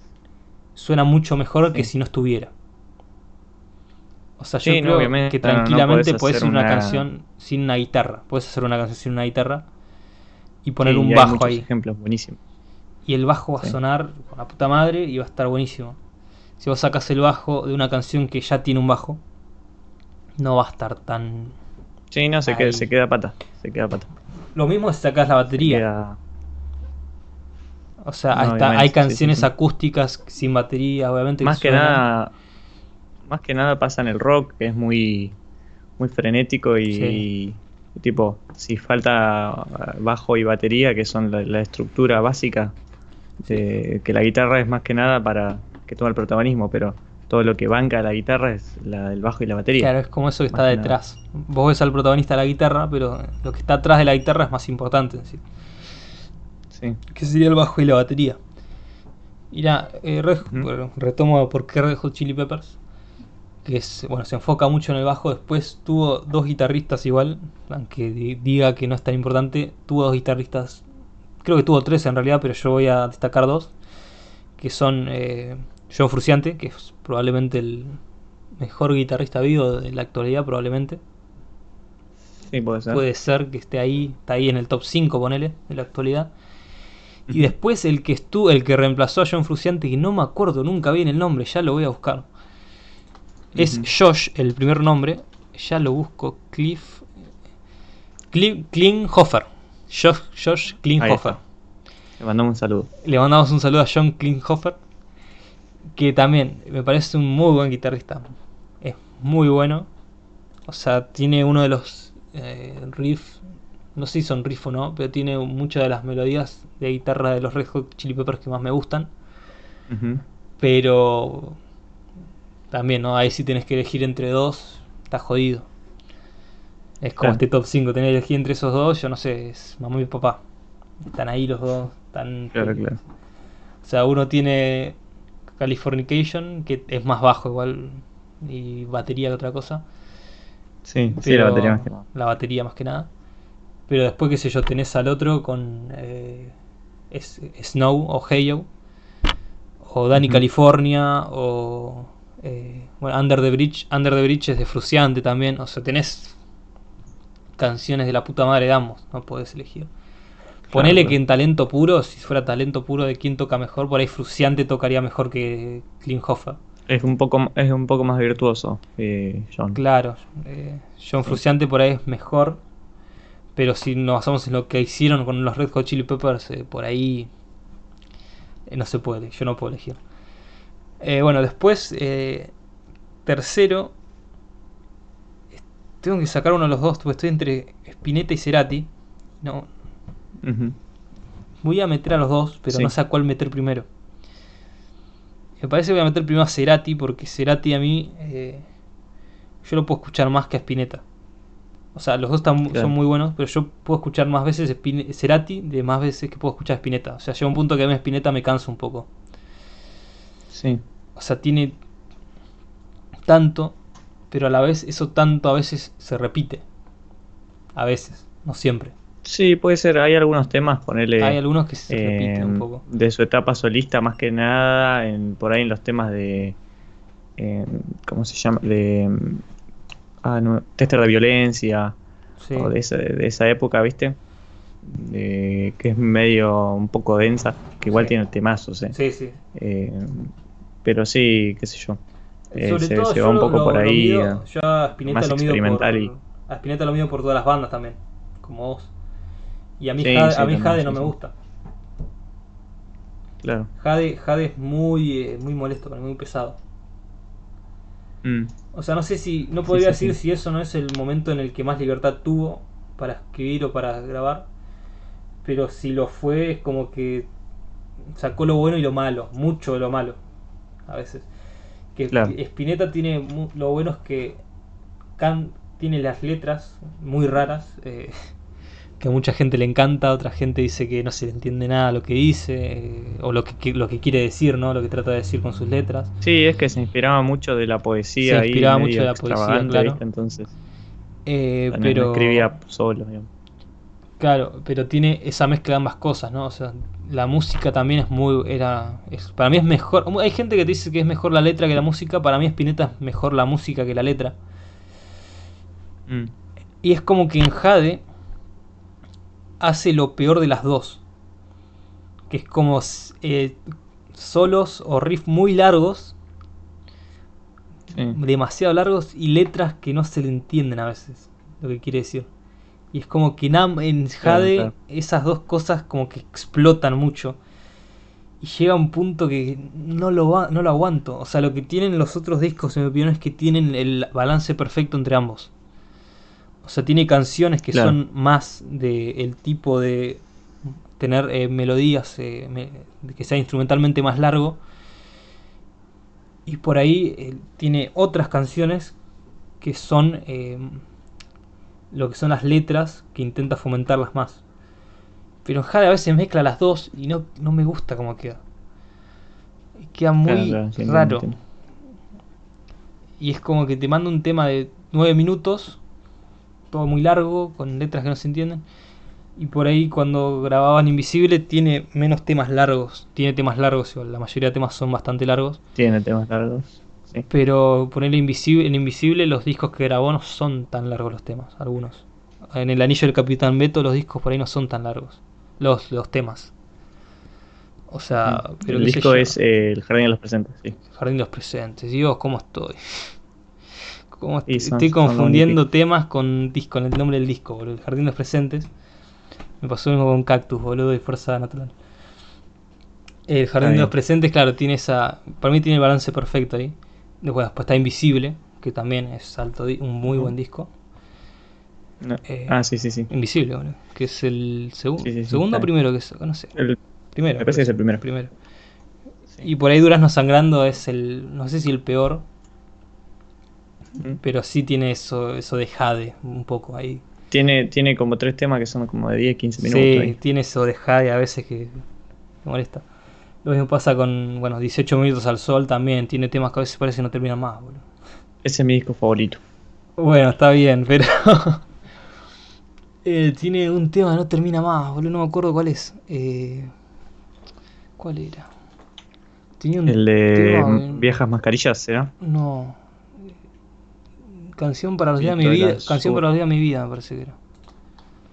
[SPEAKER 1] suena mucho mejor que si no estuviera. O sea, yo creo que tranquilamente puedes hacer una... canción sin una guitarra. Puedes hacer una canción sin una guitarra y poner un bajo ahí.
[SPEAKER 2] ejemplos buenísimos
[SPEAKER 1] y el bajo va a sonar con la puta madre y va a estar buenísimo. si vos sacas el bajo de una canción que ya tiene un bajo, no va a estar tan.
[SPEAKER 2] Sí, no, se, queda, se queda pata. Se queda pata.
[SPEAKER 1] Lo mismo si sacas la batería. O sea, hay canciones acústicas sin batería, obviamente.
[SPEAKER 2] Más que, nada. Más que nada pasa en el rock, que es muy. Muy frenético y, tipo, si falta bajo y batería, que son la, estructura básica, de, que la guitarra es más que nada para que tome el protagonismo, pero todo lo que banca la guitarra es la, el bajo y la batería.
[SPEAKER 1] Claro, es como eso que está detrás. Vos ves al protagonista de la guitarra, pero lo que está atrás de la guitarra es más importante. ¿sí? Sí. Que sería el bajo y la batería. Mira, eh, retomo por qué Red Hot Chili Peppers. Que es, bueno, se enfoca mucho en el bajo. Después tuvo dos guitarristas igual, aunque diga que no es tan importante. Tuvo dos guitarristas, creo que tuvo tres en realidad, pero yo voy a destacar dos. Que son eh, John Fruciante, que es probablemente el mejor guitarrista vivo de la actualidad, probablemente.
[SPEAKER 2] Sí, puede ser.
[SPEAKER 1] Puede ser que esté ahí, está ahí en el top 5, ponele, de la actualidad. Y después el que estuvo, el que reemplazó a John Fruciante, que no me acuerdo nunca bien el nombre, ya lo voy a buscar. Es Josh, el primer nombre. Ya lo busco. Cliff. Cliff Klinghoffer. Josh, Josh Klinghoffer.
[SPEAKER 2] Le mandamos un saludo.
[SPEAKER 1] Le mandamos un saludo a John Klinghoffer que también me parece un muy buen guitarrista. Es muy bueno. O sea, tiene uno de los eh, riffs, no sé si son riffs o no, pero tiene muchas de las melodías de guitarra de los Red Hot Chili Peppers que más me gustan. Pero también, ¿no? Ahí si tienes que elegir entre dos, está jodido. Es como este top 5, tenés que elegir entre esos dos, yo no sé, es mamá y papá. Están ahí los dos, están...
[SPEAKER 2] Claro, claro.
[SPEAKER 1] O sea, uno tiene Californication, que es más bajo igual, y batería que otra cosa.
[SPEAKER 2] Sí, sí, la batería más que nada.
[SPEAKER 1] La batería más que nada. Pero después, qué sé yo, tenés al otro con eh, Snow o Heyo, o Danny California, o eh, bueno, Under the Bridge. Under the Bridge es de Fruciante también. O sea, tenés canciones de la puta madre, damos, no podés elegir. Ponele que en talento puro, si fuera talento puro de quién toca mejor, por ahí Fruciante tocaría mejor que Klinghoffer.
[SPEAKER 2] Es un poco, es un poco más virtuoso John.
[SPEAKER 1] Claro, eh, John Fruciante por ahí es mejor, pero si nos basamos en lo que hicieron con los Red Hot Chili Peppers, eh, por ahí eh, no se puede, yo no puedo elegir. bueno, después, tercero, tengo que sacar uno de los dos, porque estoy entre Spinetta y Cerati. No, Voy a meter a los dos, pero no sé a cuál meter primero. Me parece que voy a meter primero a Cerati, porque Cerati a mí. Eh, yo lo puedo escuchar más que a Spinetta. O sea, los dos son muy buenos, pero yo puedo escuchar más veces Cerati de más veces que puedo escuchar Spinetta. O sea, llega un punto que a mí Spinetta me cansa un poco.
[SPEAKER 2] Sí.
[SPEAKER 1] O sea, tiene tanto, pero a la vez eso tanto a veces se repite. A veces, no siempre.
[SPEAKER 2] Sí, puede ser. Hay algunos temas, ponerle.
[SPEAKER 1] Hay algunos que se repiten un poco.
[SPEAKER 2] De su etapa solista, más que nada, en, por ahí en los temas de. ¿Cómo se llama? De. Ah, no, tester de violencia. O de esa, de esa época, ¿viste? que es medio un poco densa, que igual tiene temazos, ¿eh?
[SPEAKER 1] Sí, sí.
[SPEAKER 2] Eh, pero sí, qué sé yo. Eh, se, va un poco por ahí.
[SPEAKER 1] ya a Spinetta lo experimental por, y... A Spinetta lo mío por todas las bandas también, como vos. Y a mí, Jade, a mí Jade no me gusta.
[SPEAKER 2] Claro.
[SPEAKER 1] Jade, Jade es muy, eh, muy molesto, muy pesado. Mm. O sea, no sé si. No podría decir si eso no es el momento en el que más libertad tuvo para escribir o para grabar. Pero si lo fue, es como que sacó lo bueno y lo malo. Mucho de lo malo. A veces. Que Spinetta tiene. Lo bueno es que. tiene las letras muy raras. Eh, que a mucha gente le encanta, otra gente dice que no se le entiende nada lo que dice, o lo que, lo que quiere decir, ¿no? Lo que trata de decir con sus letras.
[SPEAKER 2] Sí, es que se inspiraba mucho de la poesía.
[SPEAKER 1] Se inspiraba mucho de la poesía, claro.
[SPEAKER 2] Entonces,
[SPEAKER 1] eh, pero...
[SPEAKER 2] escribía solo,
[SPEAKER 1] Claro, pero tiene esa mezcla de ambas cosas, ¿no? O sea, la música también es muy... era es, Para mí es mejor... Hay gente que dice que es mejor la letra que la música, para mí Spinetta es mejor la música que la letra. Mm. Y es como que en Jade hace lo peor de las dos. Que es como eh, solos o riffs muy largos demasiado largos y letras que no se le entienden a veces lo que quiere decir. Y es como que en Jade esas dos cosas como que explotan mucho. Y llega un punto que no lo, no lo aguanto. O sea, lo que tienen los otros discos, en mi opinión, es que tienen el balance perfecto entre ambos. O sea, tiene canciones que son más del tipo de tener eh, melodías eh, que sea instrumentalmente más largo. Y por ahí eh, tiene otras canciones que son lo que son las letras que intenta fomentarlas más. Pero Jade a veces mezcla las dos y no, no me gusta cómo queda. Queda muy raro. Y es como que te manda un tema de 9 minutos, todo muy largo, con letras que no se entienden. Y por ahí cuando grababan Invisible tiene menos temas largos. Tiene temas largos, la mayoría de temas son bastante largos.
[SPEAKER 2] Tiene temas largos.
[SPEAKER 1] Pero ponerle invisible, en Invisible los discos que grabó no son tan largos los temas, algunos. En el anillo del Capitán Beto los discos por ahí no son tan largos. Los, los temas. O sea,
[SPEAKER 2] mm. pero el disco es eh, El Jardín de los Presentes, sí.
[SPEAKER 1] Jardín de los Presentes. Dios, ¿cómo estoy? ¿Cómo estoy confundiendo temas con, con el nombre del disco, boludo. El Jardín de los Presentes. Me pasó lo mismo con Cactus, boludo, y Fuerza Natural. El Jardín de los Presentes, claro, tiene esa. Para mí tiene el balance perfecto ahí. Después, está Invisible, que también es alto, un muy buen disco.
[SPEAKER 2] Eh, ah, sí, sí, sí.
[SPEAKER 1] Invisible, que es el segundo o primero que es, no sé.
[SPEAKER 2] El, primero. Me parece que es el primero.
[SPEAKER 1] primero. Y por ahí Durazno Sangrando es el, no sé si el peor, pero sí tiene eso, eso de Jade un poco ahí.
[SPEAKER 2] Tiene, tiene como tres temas que son como de 10, 15 minutos.
[SPEAKER 1] Sí, tiene eso de Jade a veces que me molesta. Lo mismo pasa con, bueno, 18 minutos al sol también. Tiene temas que a veces parece que no terminan más, boludo.
[SPEAKER 2] Ese es mi disco favorito.
[SPEAKER 1] Bueno, está bien, pero. eh, tiene un tema que no termina más, boludo. No me acuerdo cuál es. Eh, ¿Cuál era?
[SPEAKER 2] un El de Viejas Mascarillas, ¿será?
[SPEAKER 1] No. Canción para los días de mi vida. Canción para los días de mi vida, me parece que era.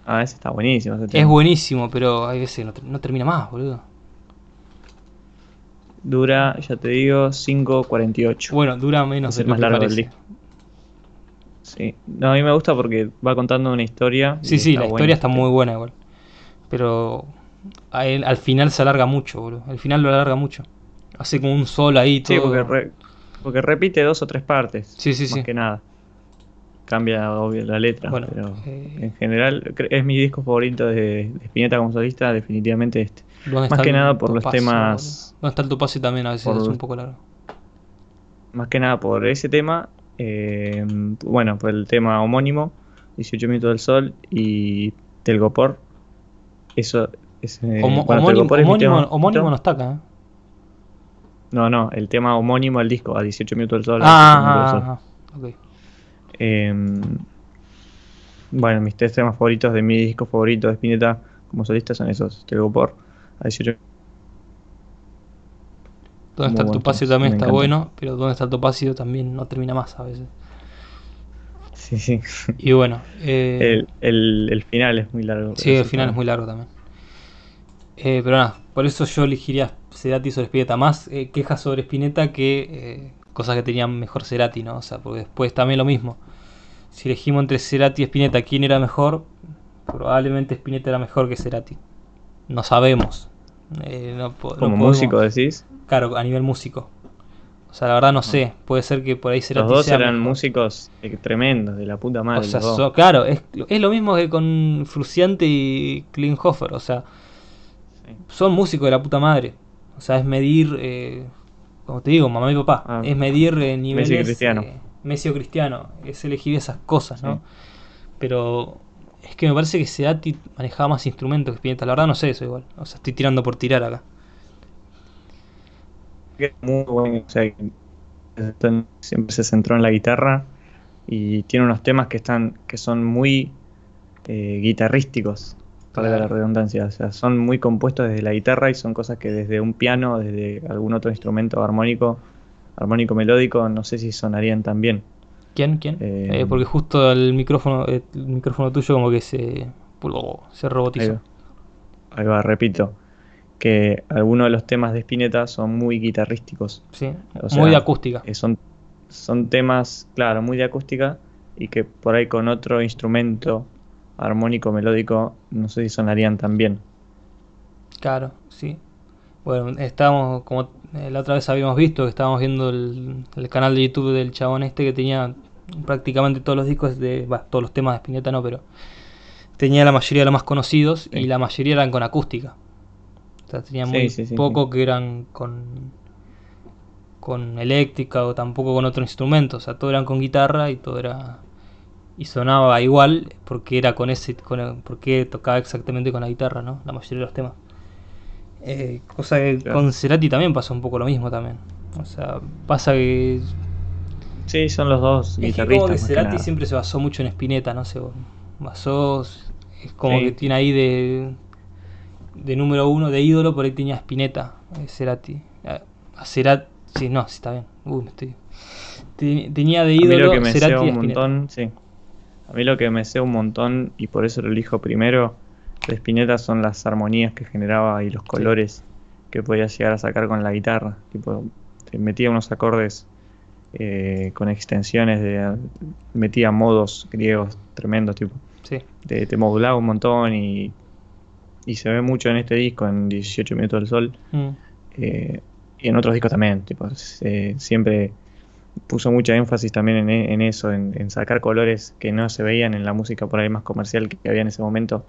[SPEAKER 2] Ah, ese está buenísimo.
[SPEAKER 1] es buenísimo, pero hay veces no, no termina más, boludo.
[SPEAKER 2] Dura, ya te digo, 5.48.
[SPEAKER 1] Bueno, dura menos.
[SPEAKER 2] Es más largo el disco. Sí, no, a mí me gusta porque va contando una historia.
[SPEAKER 1] Sí, sí, la historia está muy buena igual. Pero al final se alarga mucho, boludo. Al final lo alarga mucho. Hace como un sol ahí.
[SPEAKER 2] Todo. Sí, porque, porque repite dos o tres partes.
[SPEAKER 1] Sí, sí,
[SPEAKER 2] más que nada. Cambia obvio la letra. Bueno, pero eh, en general es mi disco favorito de, de Spinetta como solista, definitivamente este. Más que nada por los temas.
[SPEAKER 1] ¿Dónde está el Topacio también? A veces es un poco largo.
[SPEAKER 2] Más que nada por ese tema. Eh, bueno, por el tema homónimo, 18 minutos del sol y Telgopor. Eso es.
[SPEAKER 1] Eh, homónimo, homónimo, no está acá. ¿eh?
[SPEAKER 2] No, no, el tema homónimo al disco, a 18 minutos del sol.
[SPEAKER 1] Ah, ah,
[SPEAKER 2] em, bueno, mis tres temas favoritos de mi disco favorito de Spinetta como solista son esos: Telgopor a
[SPEAKER 1] ¿Dónde está el topacio también está bueno, pero ¿dónde está el topacio también no termina más a veces?
[SPEAKER 2] Sí, sí.
[SPEAKER 1] Y bueno.
[SPEAKER 2] Eh, el, final es muy largo.
[SPEAKER 1] Sí, el final es muy largo también. Eh, pero nada, por eso yo elegiría Cerati sobre Spinetta. Más eh, quejas sobre Spinetta que cosas que tenían mejor Cerati, ¿no? O sea, porque después también lo mismo. Si elegimos entre Cerati y Spinetta, ¿quién era mejor? Probablemente Spinetta era mejor que Cerati. No sabemos.
[SPEAKER 2] Eh, Como músico decís.
[SPEAKER 1] Claro, a nivel músico. O sea, la verdad no sé. Puede ser que por ahí
[SPEAKER 2] se Los dos eran músicos eh, tremendos, de la puta madre.
[SPEAKER 1] O sea, claro, es, lo mismo que con Fruciante y Klinghoffer. O sea, son músicos de la puta madre. O sea, es medir, eh, como te digo, mamá y papá, ah. es medir eh, niveles. Messi
[SPEAKER 2] Cristiano.
[SPEAKER 1] Messi o Cristiano. Es elegir esas cosas, ¿no? Pero es que me parece que Seati manejaba más instrumentos que Spinetta. La verdad no sé eso igual. O sea, estoy tirando por tirar acá.
[SPEAKER 2] Muy bueno. O sea, siempre se centró en la guitarra y tiene unos temas que están que son muy eh, guitarrísticos para la redundancia o sea son muy compuestos desde la guitarra y son cosas que desde un piano desde algún otro instrumento armónico armónico melódico no sé si sonarían tan bien
[SPEAKER 1] ¿Quién? ¿Quién? Eh, eh, porque justo el micrófono, el micrófono tuyo como que se, se robotizó.
[SPEAKER 2] Ahí va, repito. Que algunos de los temas de Spinetta son muy guitarrísticos.
[SPEAKER 1] Sí, muy de acústica.
[SPEAKER 2] son, son temas, claro, muy de acústica y que por ahí con otro instrumento armónico, melódico, no sé si sonarían tan bien.
[SPEAKER 1] Claro. Bueno, estábamos, como eh, la otra vez habíamos visto, que estábamos viendo el, canal de YouTube del chabón este que tenía prácticamente todos los discos de, todos los temas de Spinetta no, pero tenía la mayoría de los más conocidos y la mayoría eran con acústica. O sea, tenía muy poco que eran con con eléctrica o tampoco con otro instrumento, o sea, todo eran con guitarra y todo era y sonaba igual porque era con ese con, porque tocaba exactamente con la guitarra, ¿no? La mayoría de los temas. Eh, cosa que con Cerati también pasó un poco lo mismo también. O sea, pasa que
[SPEAKER 2] Sí, son los dos
[SPEAKER 1] es guitarristas. Que como que Cerati siempre se basó mucho en Spinetta, no sé, basó es como que tiene ahí de de número uno de ídolo, por ahí tenía Spinetta, eh, Cerati. A Cerati Sí, no, sí está bien. Uy, me estoy... Tenía de ídolo
[SPEAKER 2] a mí lo que me sé un montón, sí. A mí lo que me sé un montón, y por eso lo elijo primero, de Spinetta son las armonías que generaba y los colores que podía llegar a sacar con la guitarra. Tipo, metía unos acordes eh, con extensiones, de, metía modos griegos tremendos, tipo. Sí. Te, modulaba un montón y, y se ve mucho en este disco, en 18 minutos del sol. Mm. Eh, y en otros discos también, tipo, siempre puso mucha énfasis también en, eso, en, sacar colores que no se veían en la música por ahí más comercial que, había en ese momento.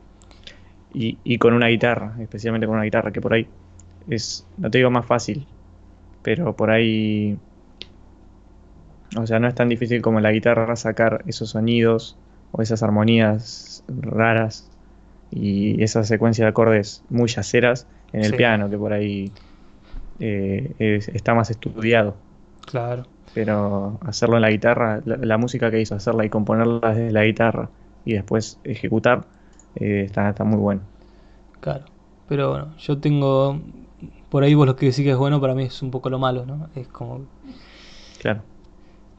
[SPEAKER 2] Y, con una guitarra, especialmente con una guitarra, que por ahí es, no te digo más fácil, pero por ahí, o sea, no es tan difícil como la guitarra sacar esos sonidos o esas armonías raras y esa secuencia de acordes muy yaceras en el piano, que por ahí eh, está más estudiado.
[SPEAKER 1] Claro.
[SPEAKER 2] Pero hacerlo en la guitarra, la, música que hizo, hacerla y componerla desde la guitarra y después ejecutar, eh, está, está muy bueno.
[SPEAKER 1] Claro. Pero bueno, yo tengo. Por ahí vos lo que decís que es bueno, para mí es un poco lo malo, ¿no? Es como.
[SPEAKER 2] Claro.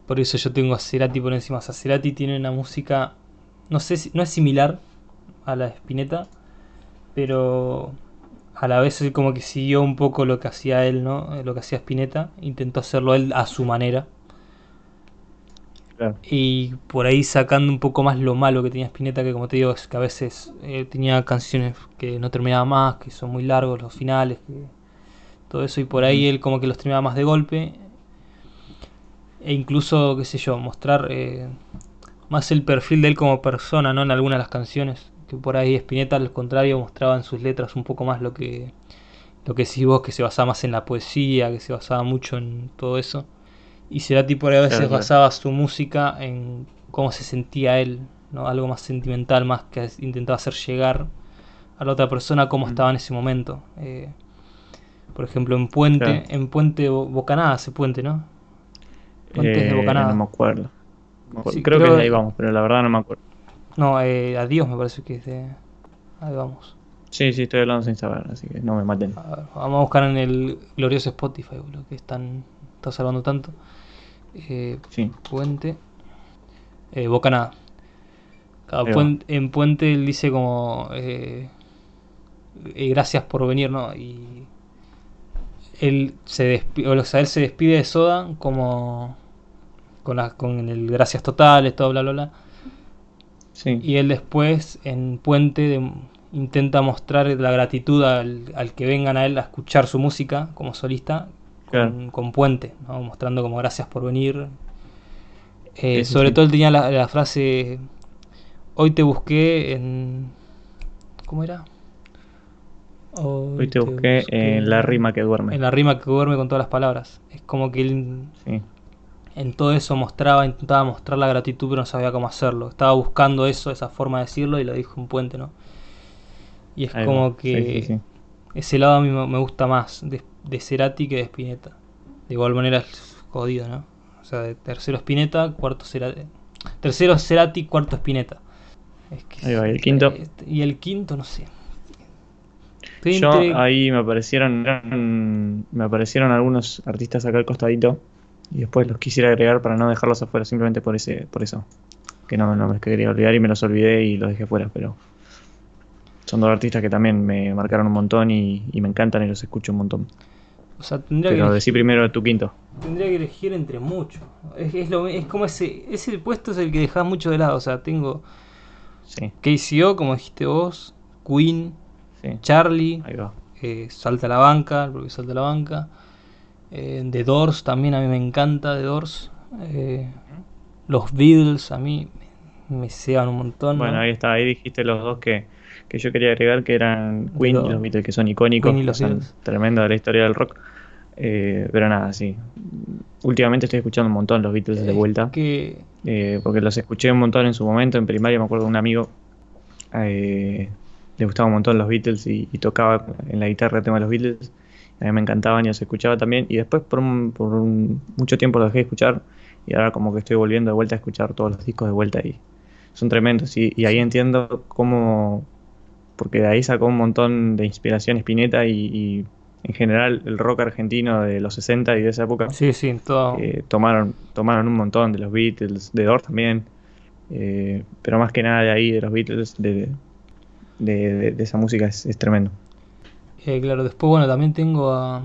[SPEAKER 1] Por eso yo tengo a Cerati por encima. O sea, Cerati tiene una música. No sé si. No es similar a la de Spinetta, pero a la vez como que siguió un poco lo que hacía él, ¿no? Lo que hacía Spinetta, intentó hacerlo él a su manera. Y por ahí sacando un poco más lo malo que tenía Spinetta, que como te digo, es que a veces eh, tenía canciones que no terminaban más, que son muy largos los finales, todo eso, y por ahí él como que los terminaba más de golpe. E incluso, qué sé yo, mostrar eh, más el perfil de él como persona, ¿no? En algunas de las canciones que por ahí Spinetta al contrario mostraba en sus letras un poco más lo que lo que decís vos que se basaba más en la poesía, que se basaba mucho en todo eso. Y Cerati por ahí a veces basaba su música en cómo se sentía él, ¿no? Algo más sentimental, más que intentaba hacer llegar a la otra persona cómo estaba en ese momento. Eh, por ejemplo, en Puente, en Puente Bocanada, ese puente, ¿no?
[SPEAKER 2] Puentes de eh, Bocanada. No me acuerdo. creo, que de ahí vamos, pero la verdad no me acuerdo.
[SPEAKER 1] No, eh, adiós me parece que es de... Ahí vamos.
[SPEAKER 2] Sí, sí, estoy hablando sin saber, así que no me maten.
[SPEAKER 1] vamos a buscar en el glorioso Spotify, lo que están, estás hablando tanto. Eh, sí. Puente. Eh, Bocanada. en Puente él dice como... Eh, eh, gracias por venir, ¿no? Y él se despide, o sea, él se despide de Soda como con, la, con el gracias totales, todo bla bla bla. Y él después en Puente intenta mostrar la gratitud al, que vengan a él a escuchar su música como solista con, Puente, mostrando como gracias por venir. Eh, sobre todo él tenía la, frase, hoy te busqué en... ¿Cómo era?
[SPEAKER 2] Hoy, te, busqué, en la rima que duerme.
[SPEAKER 1] En la rima que duerme con todas las palabras. Es como que él en todo eso mostraba, intentaba mostrar la gratitud, pero no sabía cómo hacerlo. Estaba buscando eso, esa forma de decirlo, y lo dijo un puente, ¿no? Y es como que ese lado a mí me gusta más de, de Cerati que de Spinetta. De igual manera es jodido, ¿no? O sea, de tercero Spinetta, cuarto Cerati. Tercero Cerati, cuarto Spinetta.
[SPEAKER 2] ahí va, y el quinto.
[SPEAKER 1] Este, y el quinto, no sé.
[SPEAKER 2] Yo ahí me aparecieron me aparecieron algunos artistas acá al costadito y después los quisiera agregar para no dejarlos afuera, simplemente por ese por eso. Que no, no me quería olvidar y me los olvidé y los dejé fuera, pero son dos artistas que también me marcaron un montón y, me encantan y los escucho un montón. O sea, tendría Pero que decir primero tu quinto.
[SPEAKER 1] Tendría que elegir entre muchos. Es, es, lo, es como ese, ese puesto es el que dejas mucho de lado. O sea, tengo sí. KCO, como dijiste vos, Queen, Charlie, eh, Salta a la banca, porque Salta a la banca. Eh, The Doors también a mí me encanta The Doors. Eh, los Beatles a mí me ceban un montón.
[SPEAKER 2] Bueno, ahí está, ahí dijiste los dos que, yo quería agregar que eran Queen y los Beatles, que son icónicos, y los son tremendos de la historia del rock. Eh, pero nada, sí. Últimamente estoy escuchando un montón los Beatles de vuelta. Eh, porque los escuché un montón en su momento, en primaria me acuerdo de un amigo. Eh, le gustaba un montón los Beatles y, tocaba en la guitarra el tema de los Beatles. A mí me encantaban y los escuchaba también. Y después por, por mucho tiempo los dejé de escuchar. Y ahora como que estoy volviendo de vuelta a escuchar todos los discos de vuelta y son tremendos. Y, y ahí entiendo cómo... Porque de ahí sacó un montón de inspiración Spinetta y en general el rock argentino de los 60 y de esa época.
[SPEAKER 1] Sí, sí, todo.
[SPEAKER 2] Eh, tomaron, tomaron un montón de los Beatles, de Doors también, eh, pero más que nada de ahí, de los Beatles, de, de, esa música es, tremendo.
[SPEAKER 1] Eh, claro, después bueno, también tengo a...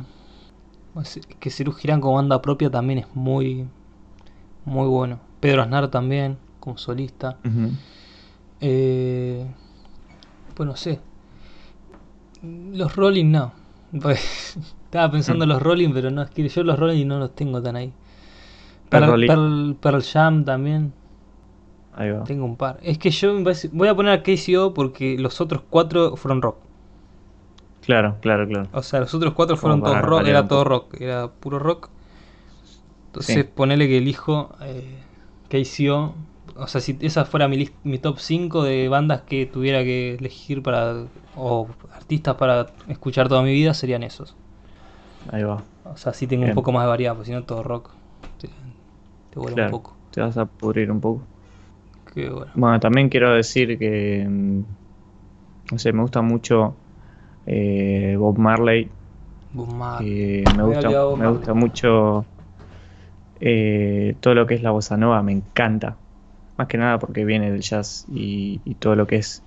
[SPEAKER 1] Que Cerú Girán como banda propia también es muy, muy bueno. Pedro Aznar también, como solista. Pues no sé. Los Rolling no pues, estaba pensando en mm. los Rolling, pero no, es que yo los Rolling no los tengo tan ahí. Pearl, Pearl, Jam también. Ahí va. Tengo un par. Es que yo voy a poner a KCO porque los otros cuatro fueron rock.
[SPEAKER 2] Claro, claro, claro.
[SPEAKER 1] O sea, los otros cuatro fueron todo rock, era todo rock, era puro rock. Entonces ponele que elijo eh, KCO. O sea, si esa fuera mi, mi top 5 de bandas que tuviera que elegir para o artistas para escuchar toda mi vida serían esos.
[SPEAKER 2] Ahí va.
[SPEAKER 1] O sea, sí tengo un poco más de variedad, porque si no todo rock te, vuelve un poco.
[SPEAKER 2] Te vas a pudrir un poco. bueno. también quiero decir que, mm, no sé, me gusta mucho eh, Bob Marley. Bob Marley. me, gusta, me gusta mucho eh, todo lo que es la bossa nova, me encanta. Más que nada porque viene del jazz y, y todo lo que es...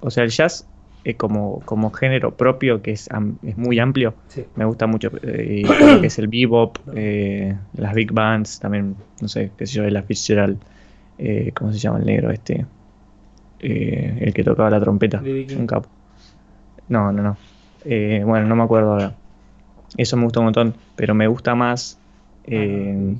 [SPEAKER 2] O sea, el jazz eh, como, como género propio que es, es muy amplio. Me gusta mucho. Eh, que es el bebop, eh, las big bands, también, no sé, qué sé yo, la Fitzgerald, eh, ¿cómo se llama el negro este? el que tocaba la trompeta, un capo. No, no, no. bueno, no me acuerdo ahora. Eso me gusta un montón, pero me gusta más ah,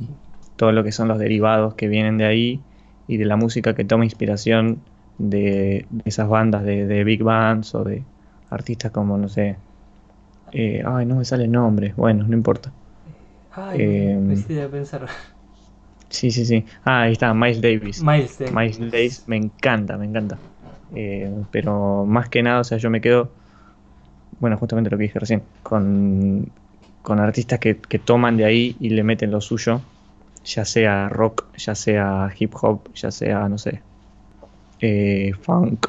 [SPEAKER 2] todo lo que son los derivados que vienen de ahí y de la música que toma inspiración de, esas bandas de, big bands o de artistas como, no sé, eh, ay, no me sale el nombre, bueno, no importa.
[SPEAKER 1] Ay, eh, pensar.
[SPEAKER 2] Sí, sí, sí. Ah, ahí está, Miles Davis. Miles Davis. Miles Davis, me encanta, me encanta. Eh, pero más que nada, o sea, yo me quedo, bueno, justamente lo que dije recién, con, con artistas que, que toman de ahí y le meten lo suyo, ya sea rock, ya sea hip hop, ya sea, no sé, eh, funk,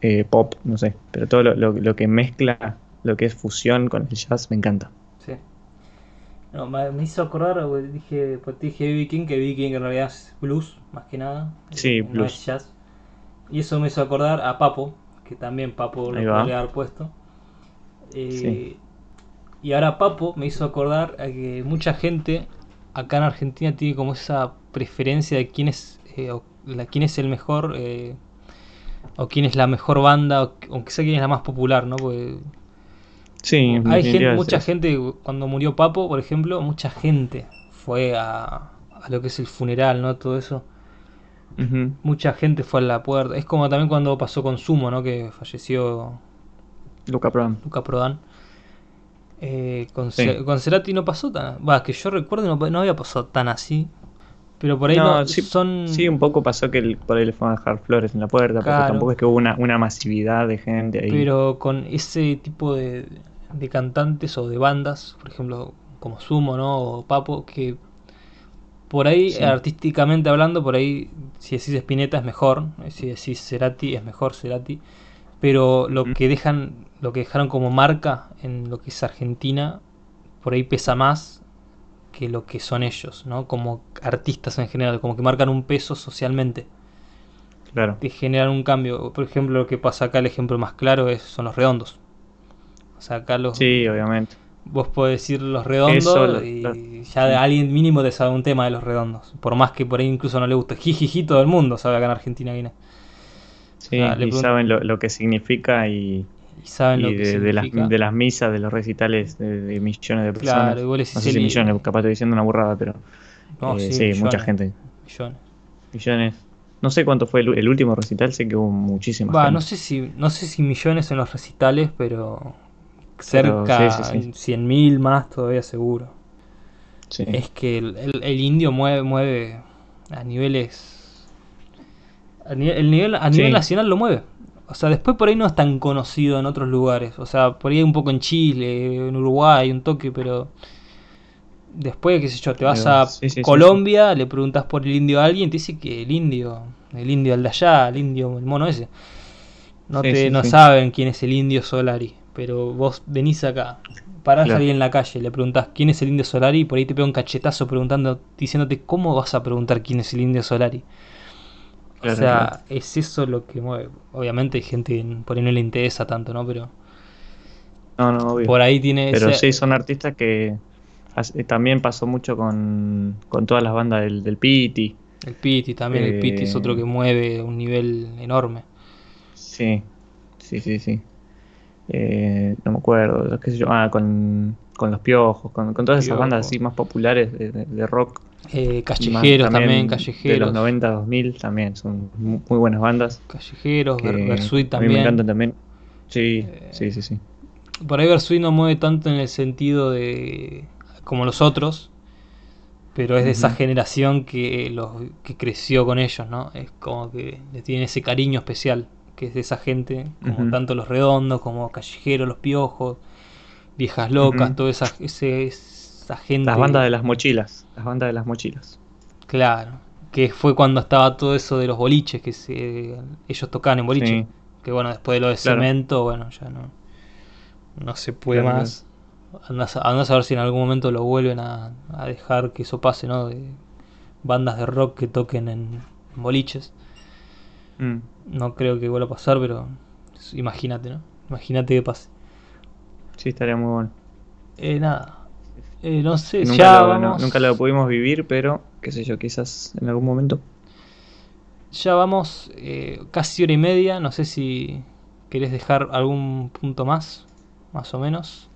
[SPEAKER 2] eh, pop, no sé, pero todo lo, que mezcla lo que es fusión con el jazz me encanta. Sí.
[SPEAKER 1] No, me, hizo acordar, dije, pues dije BB King, que BB King en realidad es blues, más que nada.
[SPEAKER 2] Sí, blues. No es jazz.
[SPEAKER 1] Y eso me hizo acordar a Papo, que también Papo lo podría haber puesto. Eh, y ahora Papo me hizo acordar a que mucha gente acá en Argentina tiene como esa preferencia de quién es quién es el mejor eh, o quién es la mejor banda, aunque sea quién es la más popular, ¿no? Porque
[SPEAKER 2] sí,
[SPEAKER 1] hay mucha gente, cuando murió Papo, por ejemplo, mucha gente fue a, lo que es el funeral, ¿no? Todo eso. Mucha gente fue a la puerta. Es como también cuando pasó con Sumo, ¿no? Que falleció
[SPEAKER 2] Luca Prodan.
[SPEAKER 1] Luca Prodan. Eh, con, Cerati no pasó tan... Va, que yo recuerdo no, no había pasado tan así. Pero por ahí no,
[SPEAKER 2] sí,
[SPEAKER 1] son.
[SPEAKER 2] Sí, un poco pasó que por ahí le fueron a dejar flores en la puerta, pero tampoco es que hubo una, masividad de gente ahí.
[SPEAKER 1] Pero con ese tipo de, de cantantes o de bandas, por ejemplo, como Sumo, ¿no? O Papo, que por ahí, artísticamente hablando, por ahí, si decís Spinetta es mejor, si decís Cerati es mejor Cerati, pero lo que dejan, lo que dejaron como marca en lo que es Argentina, por ahí pesa más que lo que son ellos, ¿no? Como artistas en general, como que marcan un peso socialmente.
[SPEAKER 2] Claro.
[SPEAKER 1] Que generan un cambio. Por ejemplo, lo que pasa acá, el ejemplo más claro es, son los redondos. O sea, acá los.
[SPEAKER 2] Sí, obviamente.
[SPEAKER 1] Vos podés decir los redondos y ya de alguien mínimo te sabe un tema de los redondos. Por más que por ahí incluso no le guste. Jijiji, todo el mundo sabe acá en Argentina quién
[SPEAKER 2] Sí, y saben lo, que significa y,
[SPEAKER 1] saben lo
[SPEAKER 2] que
[SPEAKER 1] de.
[SPEAKER 2] Las, de las misas, de los recitales de, millones de personas. Claro, igual no sé si millones, capaz estoy diciendo una burrada, pero eh, sí, mucha gente.
[SPEAKER 1] Millones.
[SPEAKER 2] Millones. No sé cuánto fue el, último recital, sé que hubo muchísima
[SPEAKER 1] Va, no sé si no sé si millones en los recitales, pero cerca de 100.000 más todavía seguro. Es que el, indio mueve, mueve a niveles... A nivel, el nivel, a nivel nacional lo mueve. O sea, después por ahí no es tan conocido en otros lugares. O sea, por ahí un poco en Chile, en Uruguay, un toque, pero... Después, qué sé yo, te vas a Colombia, le preguntas por el indio a alguien, te dice que el indio, el indio al de allá, el indio, el mono ese. No, te, no saben quién es el indio Solari pero vos venís acá, parás ahí en la calle, le preguntás quién es el indio Solari y por ahí te pega un cachetazo preguntando, diciéndote cómo vas a preguntar quién es el indio Solari. O sea, es eso lo que mueve. Obviamente hay gente por ahí no le interesa tanto, ¿no? Pero.
[SPEAKER 2] No, no, obvio.
[SPEAKER 1] Por ahí tiene.
[SPEAKER 2] Pero sí, son artistas que. También pasó mucho con, con todas las bandas del, del Piti.
[SPEAKER 1] El Piti también, el Piti es otro eh, que mueve un nivel enorme.
[SPEAKER 2] Sí, sí, sí, sí. Eh, no me acuerdo, qué sé yo, ah, con, los piojos, con, todas esas bandas así más populares de, rock.
[SPEAKER 1] Eh, callejeros también, callejeros. De
[SPEAKER 2] los 90, 2000 también, son muy, buenas bandas.
[SPEAKER 1] Callejeros, Versuit también. A mí
[SPEAKER 2] me encantan también. Sí, eh, sí, sí, sí.
[SPEAKER 1] Por ahí Versuit no mueve tanto en el sentido de como los otros, pero es de esa generación que, los, que creció con ellos, ¿no? Es como que le tiene ese cariño especial que es de esa gente, como tanto los redondos, como callejeros, los piojos, viejas locas, toda esa, esa gente.
[SPEAKER 2] Las bandas de las mochilas, las bandas de las mochilas.
[SPEAKER 1] Claro, que fue cuando estaba todo eso de los boliches, que se, ellos tocaban en boliche. Que bueno, después de lo de cemento, bueno, ya no, no se puede más. Andás, a ver si en algún momento lo vuelven a, dejar que eso pase, ¿no? De bandas de rock que toquen en, boliches. Mm. No creo que vuelva a pasar, pero imagínate, ¿no? Imagínate que pase.
[SPEAKER 2] Sí, estaría muy bueno.
[SPEAKER 1] Eh, nada. Eh, no sé,
[SPEAKER 2] nunca
[SPEAKER 1] ya
[SPEAKER 2] lo,
[SPEAKER 1] vamos...
[SPEAKER 2] nunca lo pudimos vivir, pero qué sé yo, quizás en algún momento.
[SPEAKER 1] Ya vamos eh, casi hora y media. No sé si querés dejar algún punto más, más o menos.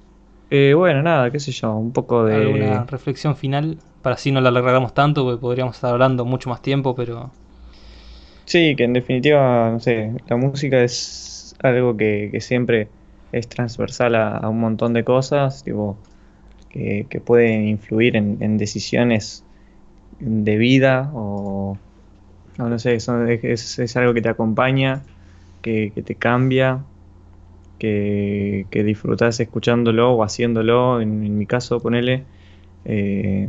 [SPEAKER 2] Eh, bueno, nada, qué sé yo, un poco de...
[SPEAKER 1] Alguna reflexión final, para así no la alargamos tanto, porque podríamos estar hablando mucho más tiempo, pero...
[SPEAKER 2] Sí, que en definitiva, no sé, la música es algo que, siempre es transversal a, un montón de cosas, tipo, que, pueden influir en, decisiones de vida o, no, sé, es, algo que te acompaña, que, te cambia, que, que disfrutas escuchándolo o haciéndolo, en, mi caso, ponele. Eh,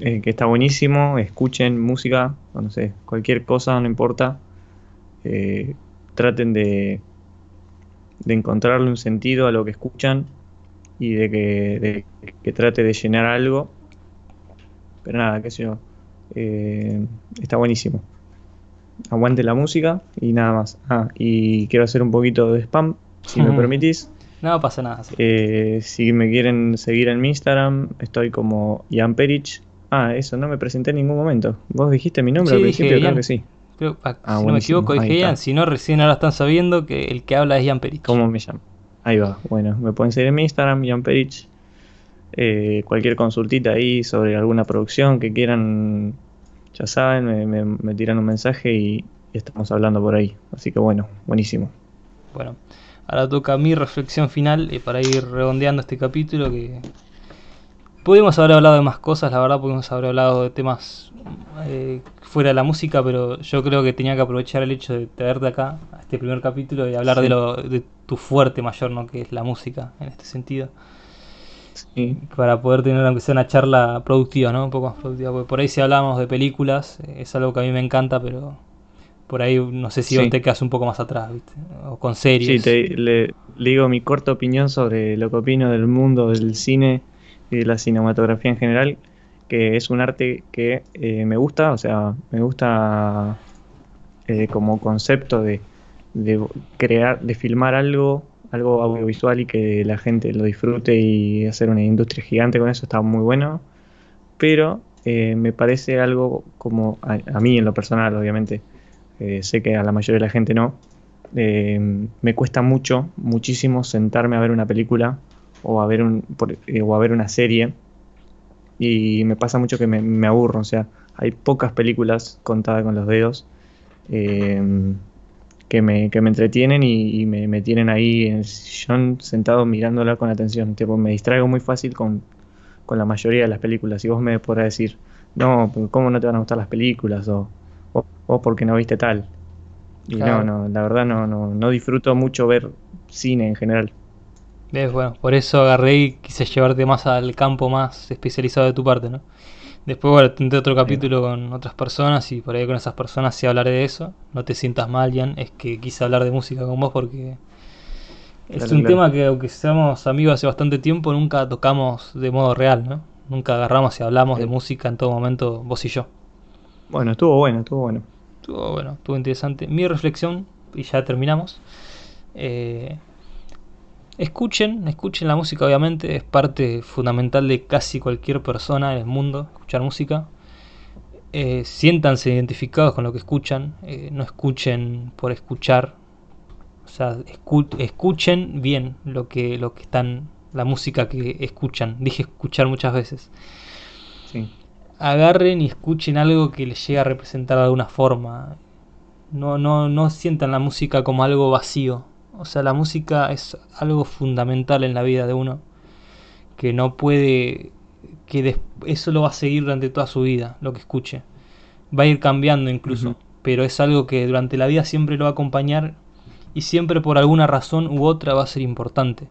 [SPEAKER 2] eh, que está buenísimo, escuchen música, no sé, cualquier cosa, no importa. Eh, traten de, de encontrarle un sentido a lo que escuchan y de que, que trate de llenar algo. Pero nada, qué sé yo. Eh, está buenísimo. Aguante la música y nada más. Ah, y quiero hacer un poquito de spam, si me permitís.
[SPEAKER 1] No pasa nada.
[SPEAKER 2] si me quieren seguir en mi Instagram, estoy como Ian Perich, Ah, eso, no me presenté en ningún momento. Vos dijiste mi nombre al principio, creo que sí.
[SPEAKER 1] Ah, ah, si no me equivoco, dije Ian. Si no, recién ahora están sabiendo que el que habla es Ian Perich.
[SPEAKER 2] ¿Cómo me llamo? Ahí va. Bueno, me pueden seguir en mi Instagram, Ian Perich. Eh, cualquier consultita ahí sobre alguna producción que quieran, ya saben, me, tiran un mensaje y, estamos hablando por ahí. Así que bueno, buenísimo.
[SPEAKER 1] Bueno, ahora toca mi reflexión final eh, para ir redondeando este capítulo que Pudimos haber hablado de más cosas, la verdad, pudimos haber hablado de temas eh, fuera de la música, pero yo creo que tenía que aprovechar el hecho de traerte acá, a este primer capítulo, y hablar de, lo, de tu fuerte mayor, ¿no? que es la música, en este sentido. Para poder tener, aunque sea una charla productiva, ¿no? Un poco más productiva, porque por ahí si hablamos de películas, eh, es algo que a mí me encanta, pero por ahí no sé si vos te quedas un poco más atrás, ¿viste? O con series.
[SPEAKER 2] Sí, te, le digo mi corta opinión sobre lo que opino del mundo del cine y de la cinematografía en general, que es un arte que eh, me gusta, o sea, me gusta eh, como concepto de, crear, de filmar algo algo audiovisual y que la gente lo disfrute y hacer una industria gigante con eso está muy bueno. Pero eh, me parece algo como a, mí en lo personal, obviamente, eh, sé que a la mayoría de la gente no, eh, me cuesta mucho, muchísimo sentarme a ver una película o a ver, un, o a ver una serie y me pasa mucho que me, me, aburro, o sea, hay pocas películas contadas con los dedos que me, que me entretienen y, me, tienen ahí en el sillón sentado mirándola con atención. Tipo, me distraigo muy fácil con, la mayoría de las películas. Y vos me podrás decir, no, ¿cómo no te van a gustar las películas? O, o, porque no viste tal. Y no, no, la verdad no, no, no disfruto mucho ver cine en general.
[SPEAKER 1] ¿Ves? Bueno, por eso agarré y quise llevarte más al campo más especializado de tu parte, ¿no? Después, bueno, tendré otro capítulo con otras personas y por ahí con esas personas sí hablaré de eso. No te sientas mal, Jan, es que quise hablar de música con vos porque es un tema que aunque seamos amigos hace bastante tiempo, nunca tocamos de modo real, ¿no? Nunca agarramos y hablamos de música en todo momento, vos y yo.
[SPEAKER 2] Bueno, estuvo bueno, estuvo bueno.
[SPEAKER 1] Estuvo bueno, estuvo interesante. Mi reflexión, y ya terminamos, eh, Escuchen, escuchen la música obviamente, es parte fundamental de casi cualquier persona en el mundo, escuchar música. Eh, siéntanse identificados con lo que escuchan, eh, no escuchen por escuchar, o sea, escuchen bien lo que, lo que están, la música que escuchan, dije escuchar muchas veces. Agarren y escuchen algo que les llegue a representar de alguna forma. No, no, no sientan la música como algo vacío, o sea, la música es algo fundamental en la vida de uno. Que no puede. que eso lo va a seguir durante toda su vida, lo que escuche. Va a ir cambiando incluso. Pero es algo que durante la vida siempre lo va a acompañar. Y siempre por alguna razón u otra va a ser importante.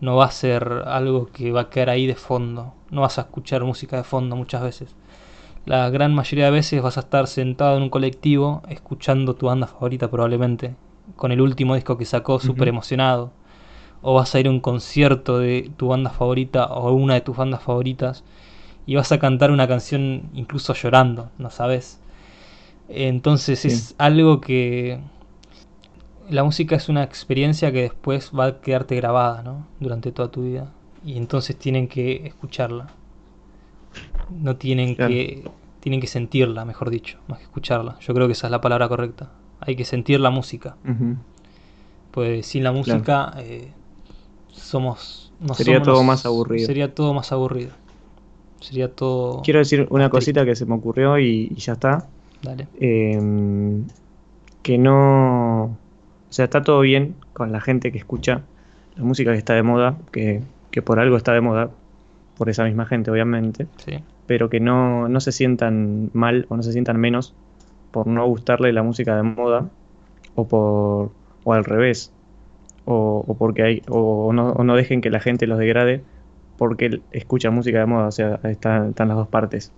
[SPEAKER 1] No va a ser algo que va a quedar ahí de fondo. No vas a escuchar música de fondo muchas veces. La gran mayoría de veces vas a estar sentado en un colectivo escuchando tu banda favorita probablemente con el último disco que sacó, súper emocionado. O vas a ir a un concierto de tu banda favorita o una de tus bandas favoritas y vas a cantar una canción incluso llorando, ¿no sabes? Entonces es algo que... La música es una experiencia que después va a quedarte grabada, ¿no? Durante toda tu vida. Y entonces tienen que escucharla. No tienen que... Tienen que sentirla, mejor dicho, más que escucharla. Yo creo que esa es la palabra correcta hay que sentir la música. Pues sin la música eh, somos...
[SPEAKER 2] sería todo más aburrido.
[SPEAKER 1] Sería todo más aburrido. Sería todo...
[SPEAKER 2] Quiero decir una cosita que se me ocurrió y, ya está.
[SPEAKER 1] Dale.
[SPEAKER 2] Em, que no... O sea, está todo bien con la gente que escucha la música que está de moda, que, que por algo está de moda, por esa misma gente, obviamente.
[SPEAKER 1] Sí.
[SPEAKER 2] Pero que no, no se sientan mal o no se sientan menos por no gustarle la música de moda o por o al revés o, porque hay o no, no, dejen que la gente los degrade porque escucha música de moda o sea están, están las dos partes.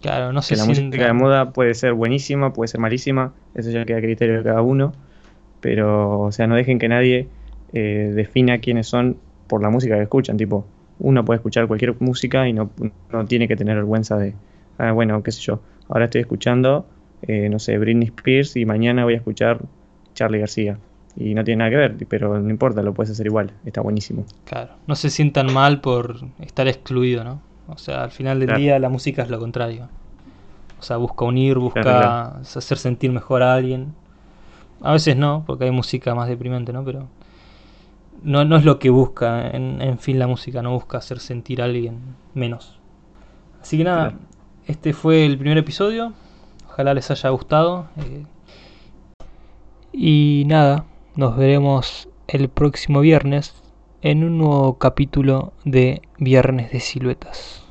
[SPEAKER 1] Claro no sé
[SPEAKER 2] que la música de moda puede ser buenísima puede ser malísima eso ya queda a criterio de cada uno pero o sea no dejen que nadie eh, defina quiénes son por la música que escuchan tipo uno puede escuchar cualquier música y no, no tiene que tener vergüenza de ah, bueno qué sé yo ahora estoy escuchando eh, no sé, Britney Spears y mañana voy a escuchar Charlie García. Y no tiene nada que ver, pero no importa, lo puedes hacer igual, está buenísimo.
[SPEAKER 1] Claro, no se sientan mal por estar excluido, ¿no? O sea, al final del día la música es lo contrario. O sea, busca unir, busca hacer sentir mejor a alguien. A veces no, porque hay música más deprimente, ¿no? Pero no, no es lo que busca, en, en fin, la música no busca hacer sentir a alguien menos. Así que nada, este fue el primer episodio. Ojalá les haya gustado. Eh. y nada, nos veremos el próximo viernes en un nuevo capítulo de Viernes de Siluetas.